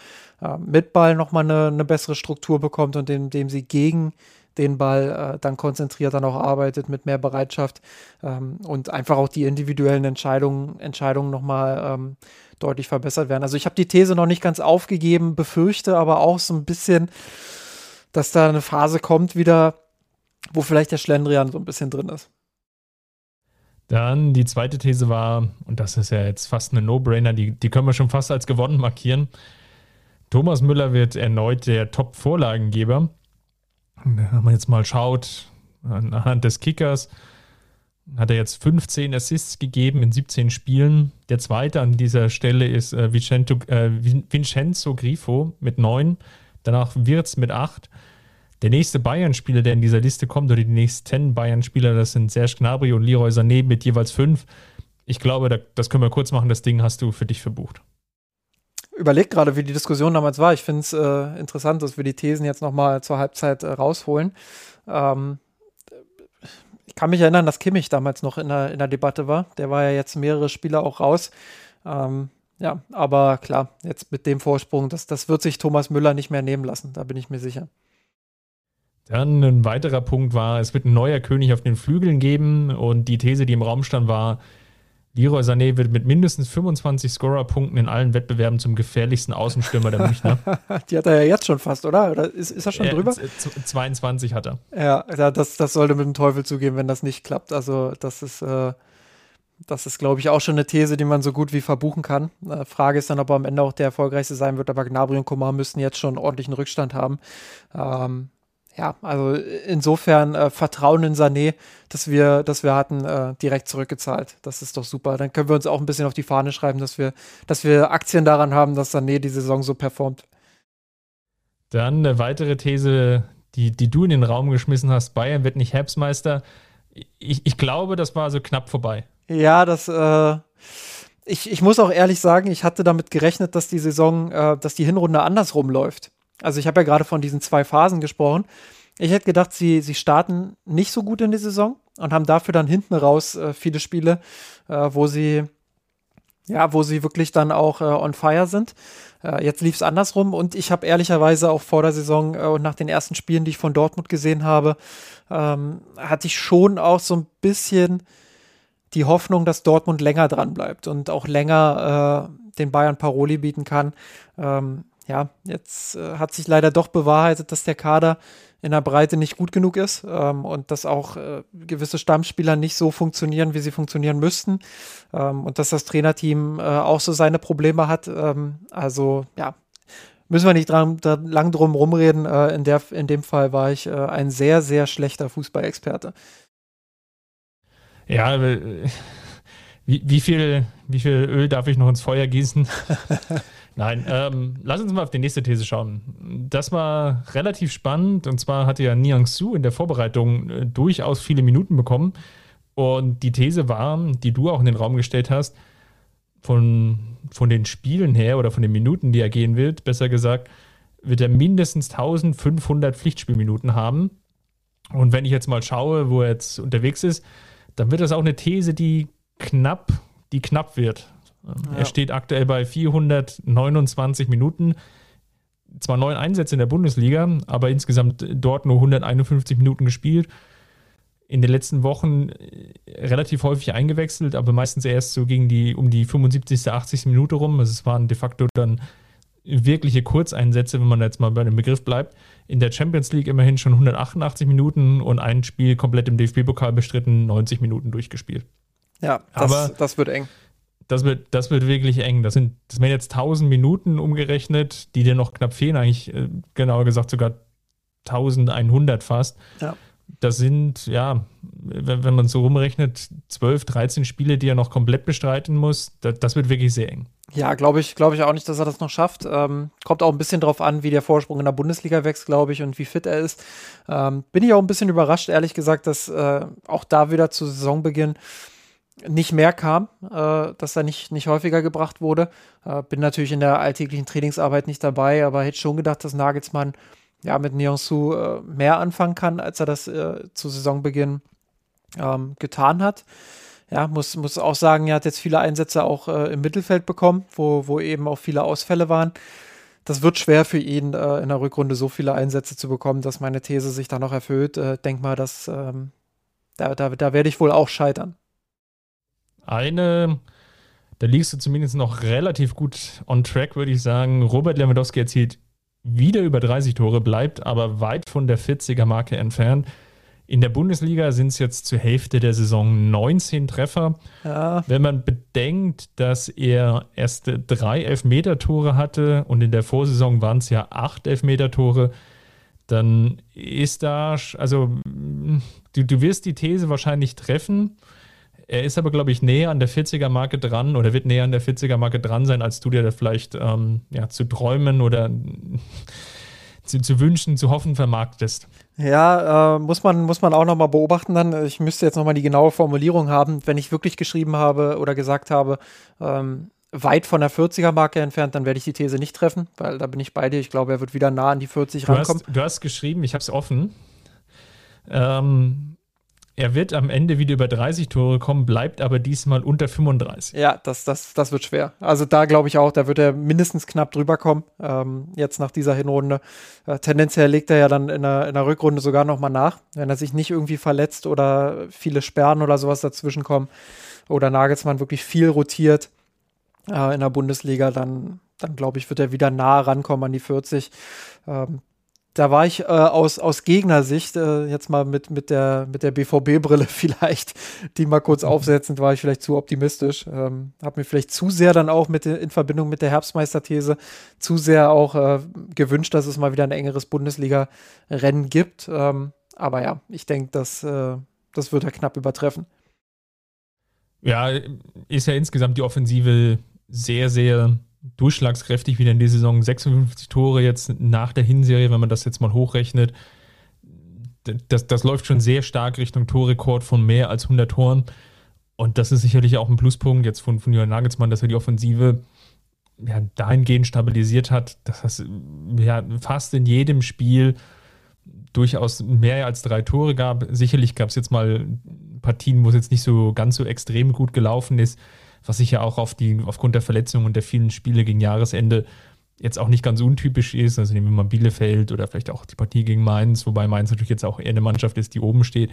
äh, mit Ball nochmal eine, eine bessere Struktur bekommt und indem sie gegen den Ball äh, dann konzentriert dann auch arbeitet mit mehr Bereitschaft ähm, und einfach auch die individuellen Entscheidungen, Entscheidungen nochmal ähm, deutlich verbessert werden. Also ich habe die These noch nicht ganz aufgegeben, befürchte aber auch so ein bisschen, dass da eine Phase kommt wieder, wo vielleicht der Schlendrian so ein bisschen drin ist. Dann die zweite These war, und das ist ja jetzt fast eine No-Brainer, die, die können wir schon fast als gewonnen markieren. Thomas Müller wird erneut der Top-Vorlagengeber. Wenn man jetzt mal schaut, anhand des Kickers, hat er jetzt 15 Assists gegeben in 17 Spielen. Der zweite an dieser Stelle ist äh, Vincenzo, äh, Vincenzo Grifo mit 9. Danach Wirz mit 8. Der nächste Bayern-Spieler, der in dieser Liste kommt, oder die nächsten Bayern-Spieler, das sind Serge Gnabry und Leroy Sané mit jeweils 5. Ich glaube, da, das können wir kurz machen. Das Ding hast du für dich verbucht. Überleg gerade, wie die Diskussion damals war. Ich finde es äh, interessant, dass wir die Thesen jetzt nochmal zur Halbzeit äh, rausholen. Ähm, ich kann mich erinnern, dass Kimmich damals noch in der, in der Debatte war. Der war ja jetzt mehrere Spieler auch raus. Ähm, ja, aber klar, jetzt mit dem Vorsprung, das, das wird sich Thomas Müller nicht mehr nehmen lassen, da bin ich mir sicher. Dann ein weiterer Punkt war, es wird ein neuer König auf den Flügeln geben und die These, die im Raum stand, war, Leroy Sané wird mit mindestens 25 Scorer-Punkten in allen Wettbewerben zum gefährlichsten Außenstürmer der Münchner. (laughs) die hat er ja jetzt schon fast, oder? Oder ist, ist er schon er, drüber? 22 hat er. Ja, das, das sollte mit dem Teufel zugehen, wenn das nicht klappt. Also, das ist, äh, das ist, glaube ich, auch schon eine These, die man so gut wie verbuchen kann. Äh, Frage ist dann, ob er am Ende auch der erfolgreichste sein wird. Aber Gnabry und Komar müssten jetzt schon ordentlichen Rückstand haben. Ähm, ja, also insofern äh, Vertrauen in Sané, dass wir, dass wir hatten, äh, direkt zurückgezahlt. Das ist doch super. Dann können wir uns auch ein bisschen auf die Fahne schreiben, dass wir, dass wir Aktien daran haben, dass Sané die Saison so performt. Dann eine weitere These, die, die du in den Raum geschmissen hast: Bayern wird nicht Herbstmeister. Ich, ich glaube, das war so knapp vorbei. Ja, das, äh, ich, ich muss auch ehrlich sagen, ich hatte damit gerechnet, dass die Saison, äh, dass die Hinrunde andersrum läuft. Also ich habe ja gerade von diesen zwei Phasen gesprochen. Ich hätte gedacht, sie, sie starten nicht so gut in die Saison und haben dafür dann hinten raus äh, viele Spiele, äh, wo sie ja, wo sie wirklich dann auch äh, on fire sind. Äh, jetzt lief es andersrum und ich habe ehrlicherweise auch vor der Saison äh, und nach den ersten Spielen, die ich von Dortmund gesehen habe, ähm, hatte ich schon auch so ein bisschen die Hoffnung, dass Dortmund länger dran bleibt und auch länger äh, den Bayern Paroli bieten kann. Ähm, ja, jetzt äh, hat sich leider doch bewahrheitet, dass der Kader in der Breite nicht gut genug ist ähm, und dass auch äh, gewisse Stammspieler nicht so funktionieren, wie sie funktionieren müssten ähm, und dass das Trainerteam äh, auch so seine Probleme hat. Ähm, also ja, müssen wir nicht dran, da lang drum rumreden. Äh, in, der, in dem Fall war ich äh, ein sehr, sehr schlechter Fußballexperte. Ja, äh, wie, wie, viel, wie viel Öl darf ich noch ins Feuer gießen? (laughs) Nein, ähm, lass uns mal auf die nächste These schauen. Das war relativ spannend und zwar hatte ja Niang Su in der Vorbereitung äh, durchaus viele Minuten bekommen. Und die These war, die du auch in den Raum gestellt hast, von, von den Spielen her oder von den Minuten, die er gehen wird, besser gesagt, wird er mindestens 1500 Pflichtspielminuten haben. Und wenn ich jetzt mal schaue, wo er jetzt unterwegs ist, dann wird das auch eine These, die knapp, die knapp wird. Ähm, ja. Er steht aktuell bei 429 Minuten. Zwar neun Einsätze in der Bundesliga, aber insgesamt dort nur 151 Minuten gespielt. In den letzten Wochen äh, relativ häufig eingewechselt, aber meistens erst so gegen die um die 75., 80. Minute rum. Also es waren de facto dann wirkliche Kurzeinsätze, wenn man jetzt mal bei dem Begriff bleibt. In der Champions League immerhin schon 188 Minuten und ein Spiel komplett im DFB-Pokal bestritten, 90 Minuten durchgespielt. Ja, das, aber das wird eng das wird, das wird wirklich eng. Das sind, das wären jetzt 1000 Minuten umgerechnet, die dir noch knapp fehlen, eigentlich äh, genauer gesagt sogar 1100 fast. Ja. Das sind, ja, wenn, wenn man so rumrechnet, 12, 13 Spiele, die er noch komplett bestreiten muss. Das, das wird wirklich sehr eng. Ja, glaube ich, glaube ich auch nicht, dass er das noch schafft. Ähm, kommt auch ein bisschen drauf an, wie der Vorsprung in der Bundesliga wächst, glaube ich, und wie fit er ist. Ähm, bin ich auch ein bisschen überrascht, ehrlich gesagt, dass äh, auch da wieder zu Saisonbeginn nicht mehr kam, äh, dass er nicht, nicht häufiger gebracht wurde. Äh, bin natürlich in der alltäglichen Trainingsarbeit nicht dabei, aber hätte schon gedacht, dass Nagelsmann ja mit Nyonsu äh, mehr anfangen kann, als er das äh, zu Saisonbeginn ähm, getan hat. Ja, muss, muss auch sagen, er hat jetzt viele Einsätze auch äh, im Mittelfeld bekommen, wo, wo eben auch viele Ausfälle waren. das wird schwer für ihn, äh, in der Rückrunde so viele Einsätze zu bekommen, dass meine These sich da noch erfüllt. Äh, denk mal, dass ähm, da, da, da werde ich wohl auch scheitern. Eine, da liegst du zumindest noch relativ gut on track, würde ich sagen. Robert Lewandowski erzielt wieder über 30 Tore, bleibt aber weit von der 40er-Marke entfernt. In der Bundesliga sind es jetzt zur Hälfte der Saison 19 Treffer. Ja. Wenn man bedenkt, dass er erst drei Elfmeter-Tore hatte und in der Vorsaison waren es ja acht Elfmeter-Tore, dann ist da, also du, du wirst die These wahrscheinlich treffen. Er ist aber, glaube ich, näher an der 40er-Marke dran oder wird näher an der 40er-Marke dran sein, als du dir da vielleicht ähm, ja, zu träumen oder (laughs) zu, zu wünschen, zu hoffen vermarktest. Ja, äh, muss, man, muss man auch nochmal beobachten dann. Ich müsste jetzt nochmal die genaue Formulierung haben. Wenn ich wirklich geschrieben habe oder gesagt habe, ähm, weit von der 40er-Marke entfernt, dann werde ich die These nicht treffen, weil da bin ich bei dir. Ich glaube, er wird wieder nah an die 40 du rankommen. Hast, du hast geschrieben, ich habe es offen. Ähm, er wird am Ende wieder über 30 Tore kommen, bleibt aber diesmal unter 35. Ja, das, das, das wird schwer. Also da glaube ich auch, da wird er mindestens knapp drüber kommen, ähm, jetzt nach dieser Hinrunde. Äh, tendenziell legt er ja dann in der, in der Rückrunde sogar nochmal nach, wenn er sich nicht irgendwie verletzt oder viele Sperren oder sowas dazwischen kommen oder Nagelsmann wirklich viel rotiert äh, in der Bundesliga, dann, dann glaube ich, wird er wieder nah rankommen an die 40. Ähm, da war ich äh, aus, aus Gegnersicht, äh, jetzt mal mit, mit der, mit der BVB-Brille (laughs) vielleicht, die mal kurz mhm. aufsetzend, war ich vielleicht zu optimistisch. Ähm, hab mir vielleicht zu sehr dann auch mit in Verbindung mit der Herbstmeisterthese zu sehr auch äh, gewünscht, dass es mal wieder ein engeres Bundesliga-Rennen gibt. Ähm, aber ja, ich denke, das, äh, das wird er knapp übertreffen. Ja, ist ja insgesamt die Offensive sehr, sehr durchschlagskräftig wieder in die Saison. 56 Tore jetzt nach der Hinserie, wenn man das jetzt mal hochrechnet. Das, das läuft schon sehr stark Richtung Torrekord von mehr als 100 Toren. Und das ist sicherlich auch ein Pluspunkt jetzt von, von Jürgen Nagelsmann, dass er die Offensive ja, dahingehend stabilisiert hat, dass es ja, fast in jedem Spiel durchaus mehr als drei Tore gab. Sicherlich gab es jetzt mal Partien, wo es jetzt nicht so ganz so extrem gut gelaufen ist was sicher auch auf die, aufgrund der Verletzungen und der vielen Spiele gegen Jahresende jetzt auch nicht ganz untypisch ist. Also nehmen wir mal Bielefeld oder vielleicht auch die Partie gegen Mainz, wobei Mainz natürlich jetzt auch eher eine Mannschaft ist, die oben steht.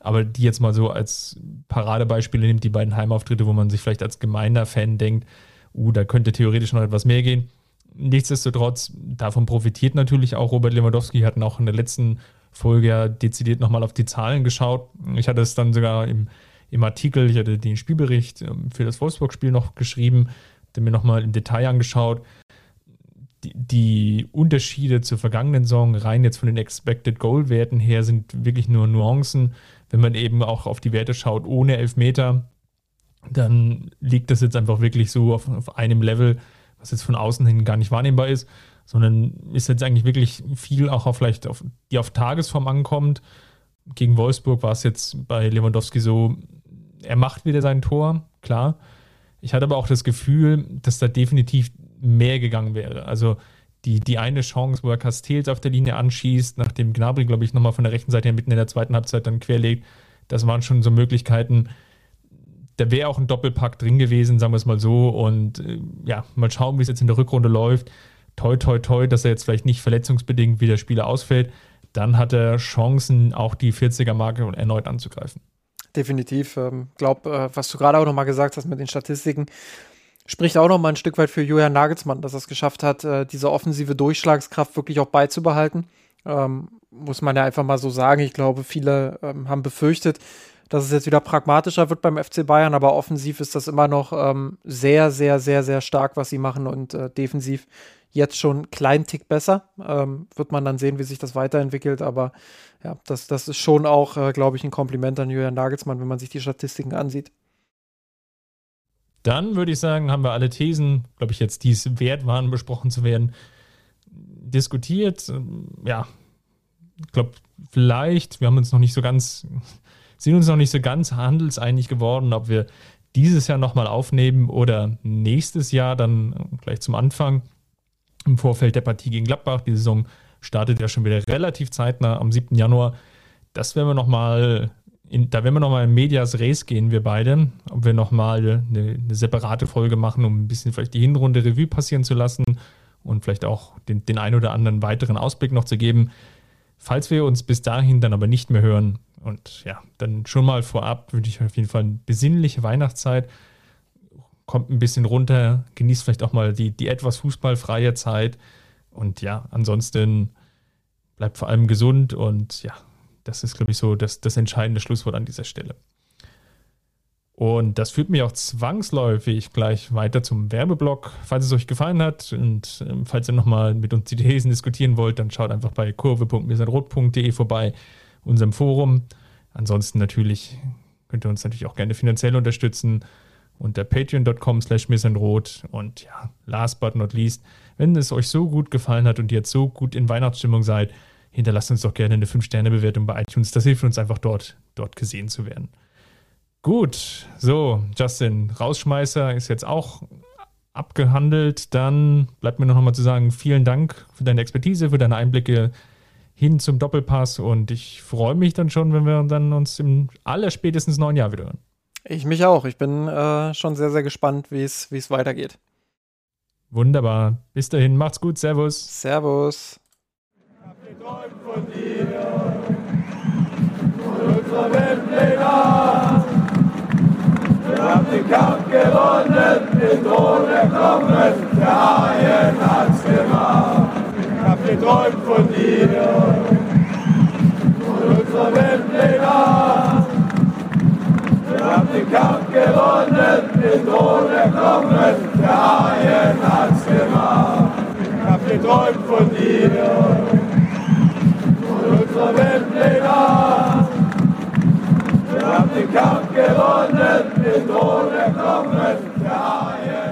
Aber die jetzt mal so als Paradebeispiele nimmt, die beiden Heimauftritte, wo man sich vielleicht als gemeiner Fan denkt, uh, da könnte theoretisch noch etwas mehr gehen. Nichtsdestotrotz, davon profitiert natürlich auch Robert Lewandowski. Wir hatten auch in der letzten Folge ja dezidiert nochmal auf die Zahlen geschaut. Ich hatte es dann sogar im im Artikel, ich hatte den Spielbericht ähm, für das Wolfsburg-Spiel noch geschrieben, den mir nochmal im Detail angeschaut. Die, die, Unterschiede zur vergangenen Saison, rein jetzt von den Expected Goal-Werten her, sind wirklich nur Nuancen. Wenn man eben auch auf die Werte schaut ohne Elfmeter, dann liegt das jetzt einfach wirklich so auf, auf einem Level, was jetzt von außen hin gar nicht wahrnehmbar ist, sondern ist jetzt eigentlich wirklich viel auch auf vielleicht auf, die auf Tagesform ankommt. Gegen Wolfsburg war es jetzt bei Lewandowski so, er macht wieder sein Tor, klar. Ich hatte aber auch das Gefühl, dass da definitiv mehr gegangen wäre. Also die, die eine Chance, wo er Castells auf der Linie anschießt, nachdem Gnabry, glaube ich, nochmal von der rechten Seite mitten in der zweiten Halbzeit dann querlegt, das waren schon so Möglichkeiten. Da wäre auch ein Doppelpack drin gewesen, sagen wir es mal so. Und äh, ja, mal schauen, wie es jetzt in der Rückrunde läuft. Toi, toi, toi, dass er jetzt vielleicht nicht verletzungsbedingt wie der Spieler ausfällt. Dann hat er Chancen, auch die 40er-Marke erneut anzugreifen definitiv. Ähm, glaub, äh, was du gerade auch nochmal gesagt hast mit den Statistiken, spricht auch nochmal ein Stück weit für Julian Nagelsmann, dass er es geschafft hat, äh, diese offensive Durchschlagskraft wirklich auch beizubehalten. Ähm, muss man ja einfach mal so sagen. Ich glaube, viele ähm, haben befürchtet, dass es jetzt wieder pragmatischer wird beim FC Bayern, aber offensiv ist das immer noch ähm, sehr, sehr, sehr, sehr stark, was sie machen und äh, defensiv jetzt schon einen kleinen Tick besser. Ähm, wird man dann sehen, wie sich das weiterentwickelt, aber ja, das, das ist schon auch, äh, glaube ich, ein Kompliment an Julian Nagelsmann, wenn man sich die Statistiken ansieht. Dann würde ich sagen, haben wir alle Thesen, glaube ich, jetzt, die es wert waren, besprochen zu werden, diskutiert. Ja, ich glaube, vielleicht, wir haben uns noch nicht so ganz, sind uns noch nicht so ganz handelseinig geworden, ob wir dieses Jahr nochmal aufnehmen oder nächstes Jahr dann gleich zum Anfang im Vorfeld der Partie gegen Gladbach. Die Saison startet ja schon wieder relativ zeitnah am 7. Januar. Das werden wir nochmal, da werden wir nochmal in Medias Res gehen, wir beide. Ob wir nochmal eine, eine separate Folge machen, um ein bisschen vielleicht die Hinrunde Revue passieren zu lassen und vielleicht auch den, den ein oder anderen weiteren Ausblick noch zu geben. Falls wir uns bis dahin dann aber nicht mehr hören, und ja, dann schon mal vorab wünsche ich auf jeden Fall eine besinnliche Weihnachtszeit. Kommt ein bisschen runter, genießt vielleicht auch mal die, die etwas fußballfreie Zeit. Und ja, ansonsten bleibt vor allem gesund und ja, das ist, glaube ich, so das, das entscheidende Schlusswort an dieser Stelle. Und das führt mich auch zwangsläufig gleich weiter zum Werbeblock. Falls es euch gefallen hat und ähm, falls ihr nochmal mit uns die Thesen diskutieren wollt, dann schaut einfach bei kurve.mirsanrot.de vorbei, unserem Forum. Ansonsten natürlich könnt ihr uns natürlich auch gerne finanziell unterstützen unter patreon.com slash missenrot. Und ja, last but not least, wenn es euch so gut gefallen hat und ihr jetzt so gut in Weihnachtsstimmung seid, hinterlasst uns doch gerne eine 5-Sterne-Bewertung bei iTunes. Das hilft uns einfach dort, dort gesehen zu werden. Gut, so, Justin, Rausschmeißer ist jetzt auch abgehandelt. Dann bleibt mir noch mal zu sagen, vielen Dank für deine Expertise, für deine Einblicke hin zum Doppelpass und ich freue mich dann schon, wenn wir dann uns im allerspätestens neuen Jahr wieder hören. Ich mich auch. Ich bin äh, schon sehr, sehr gespannt, wie es weitergeht. Wunderbar. Bis dahin, macht's gut. Servus. Servus. Ich hab geträumt von dir, von unserer Weltpläne. Wir haben den Kampf gewonnen, den Thron erkommen, der Haien hat's gemacht. Ich hab geträumt von dir, von unserer Weltpläne. Wir haben den Kampf gewonnen, den Tod Knochen, der Haien hat's gemacht. Ich hab geträumt von dir und unserer Welt legal. Wir haben den Kampf gewonnen, den Tod Knochen, der Haien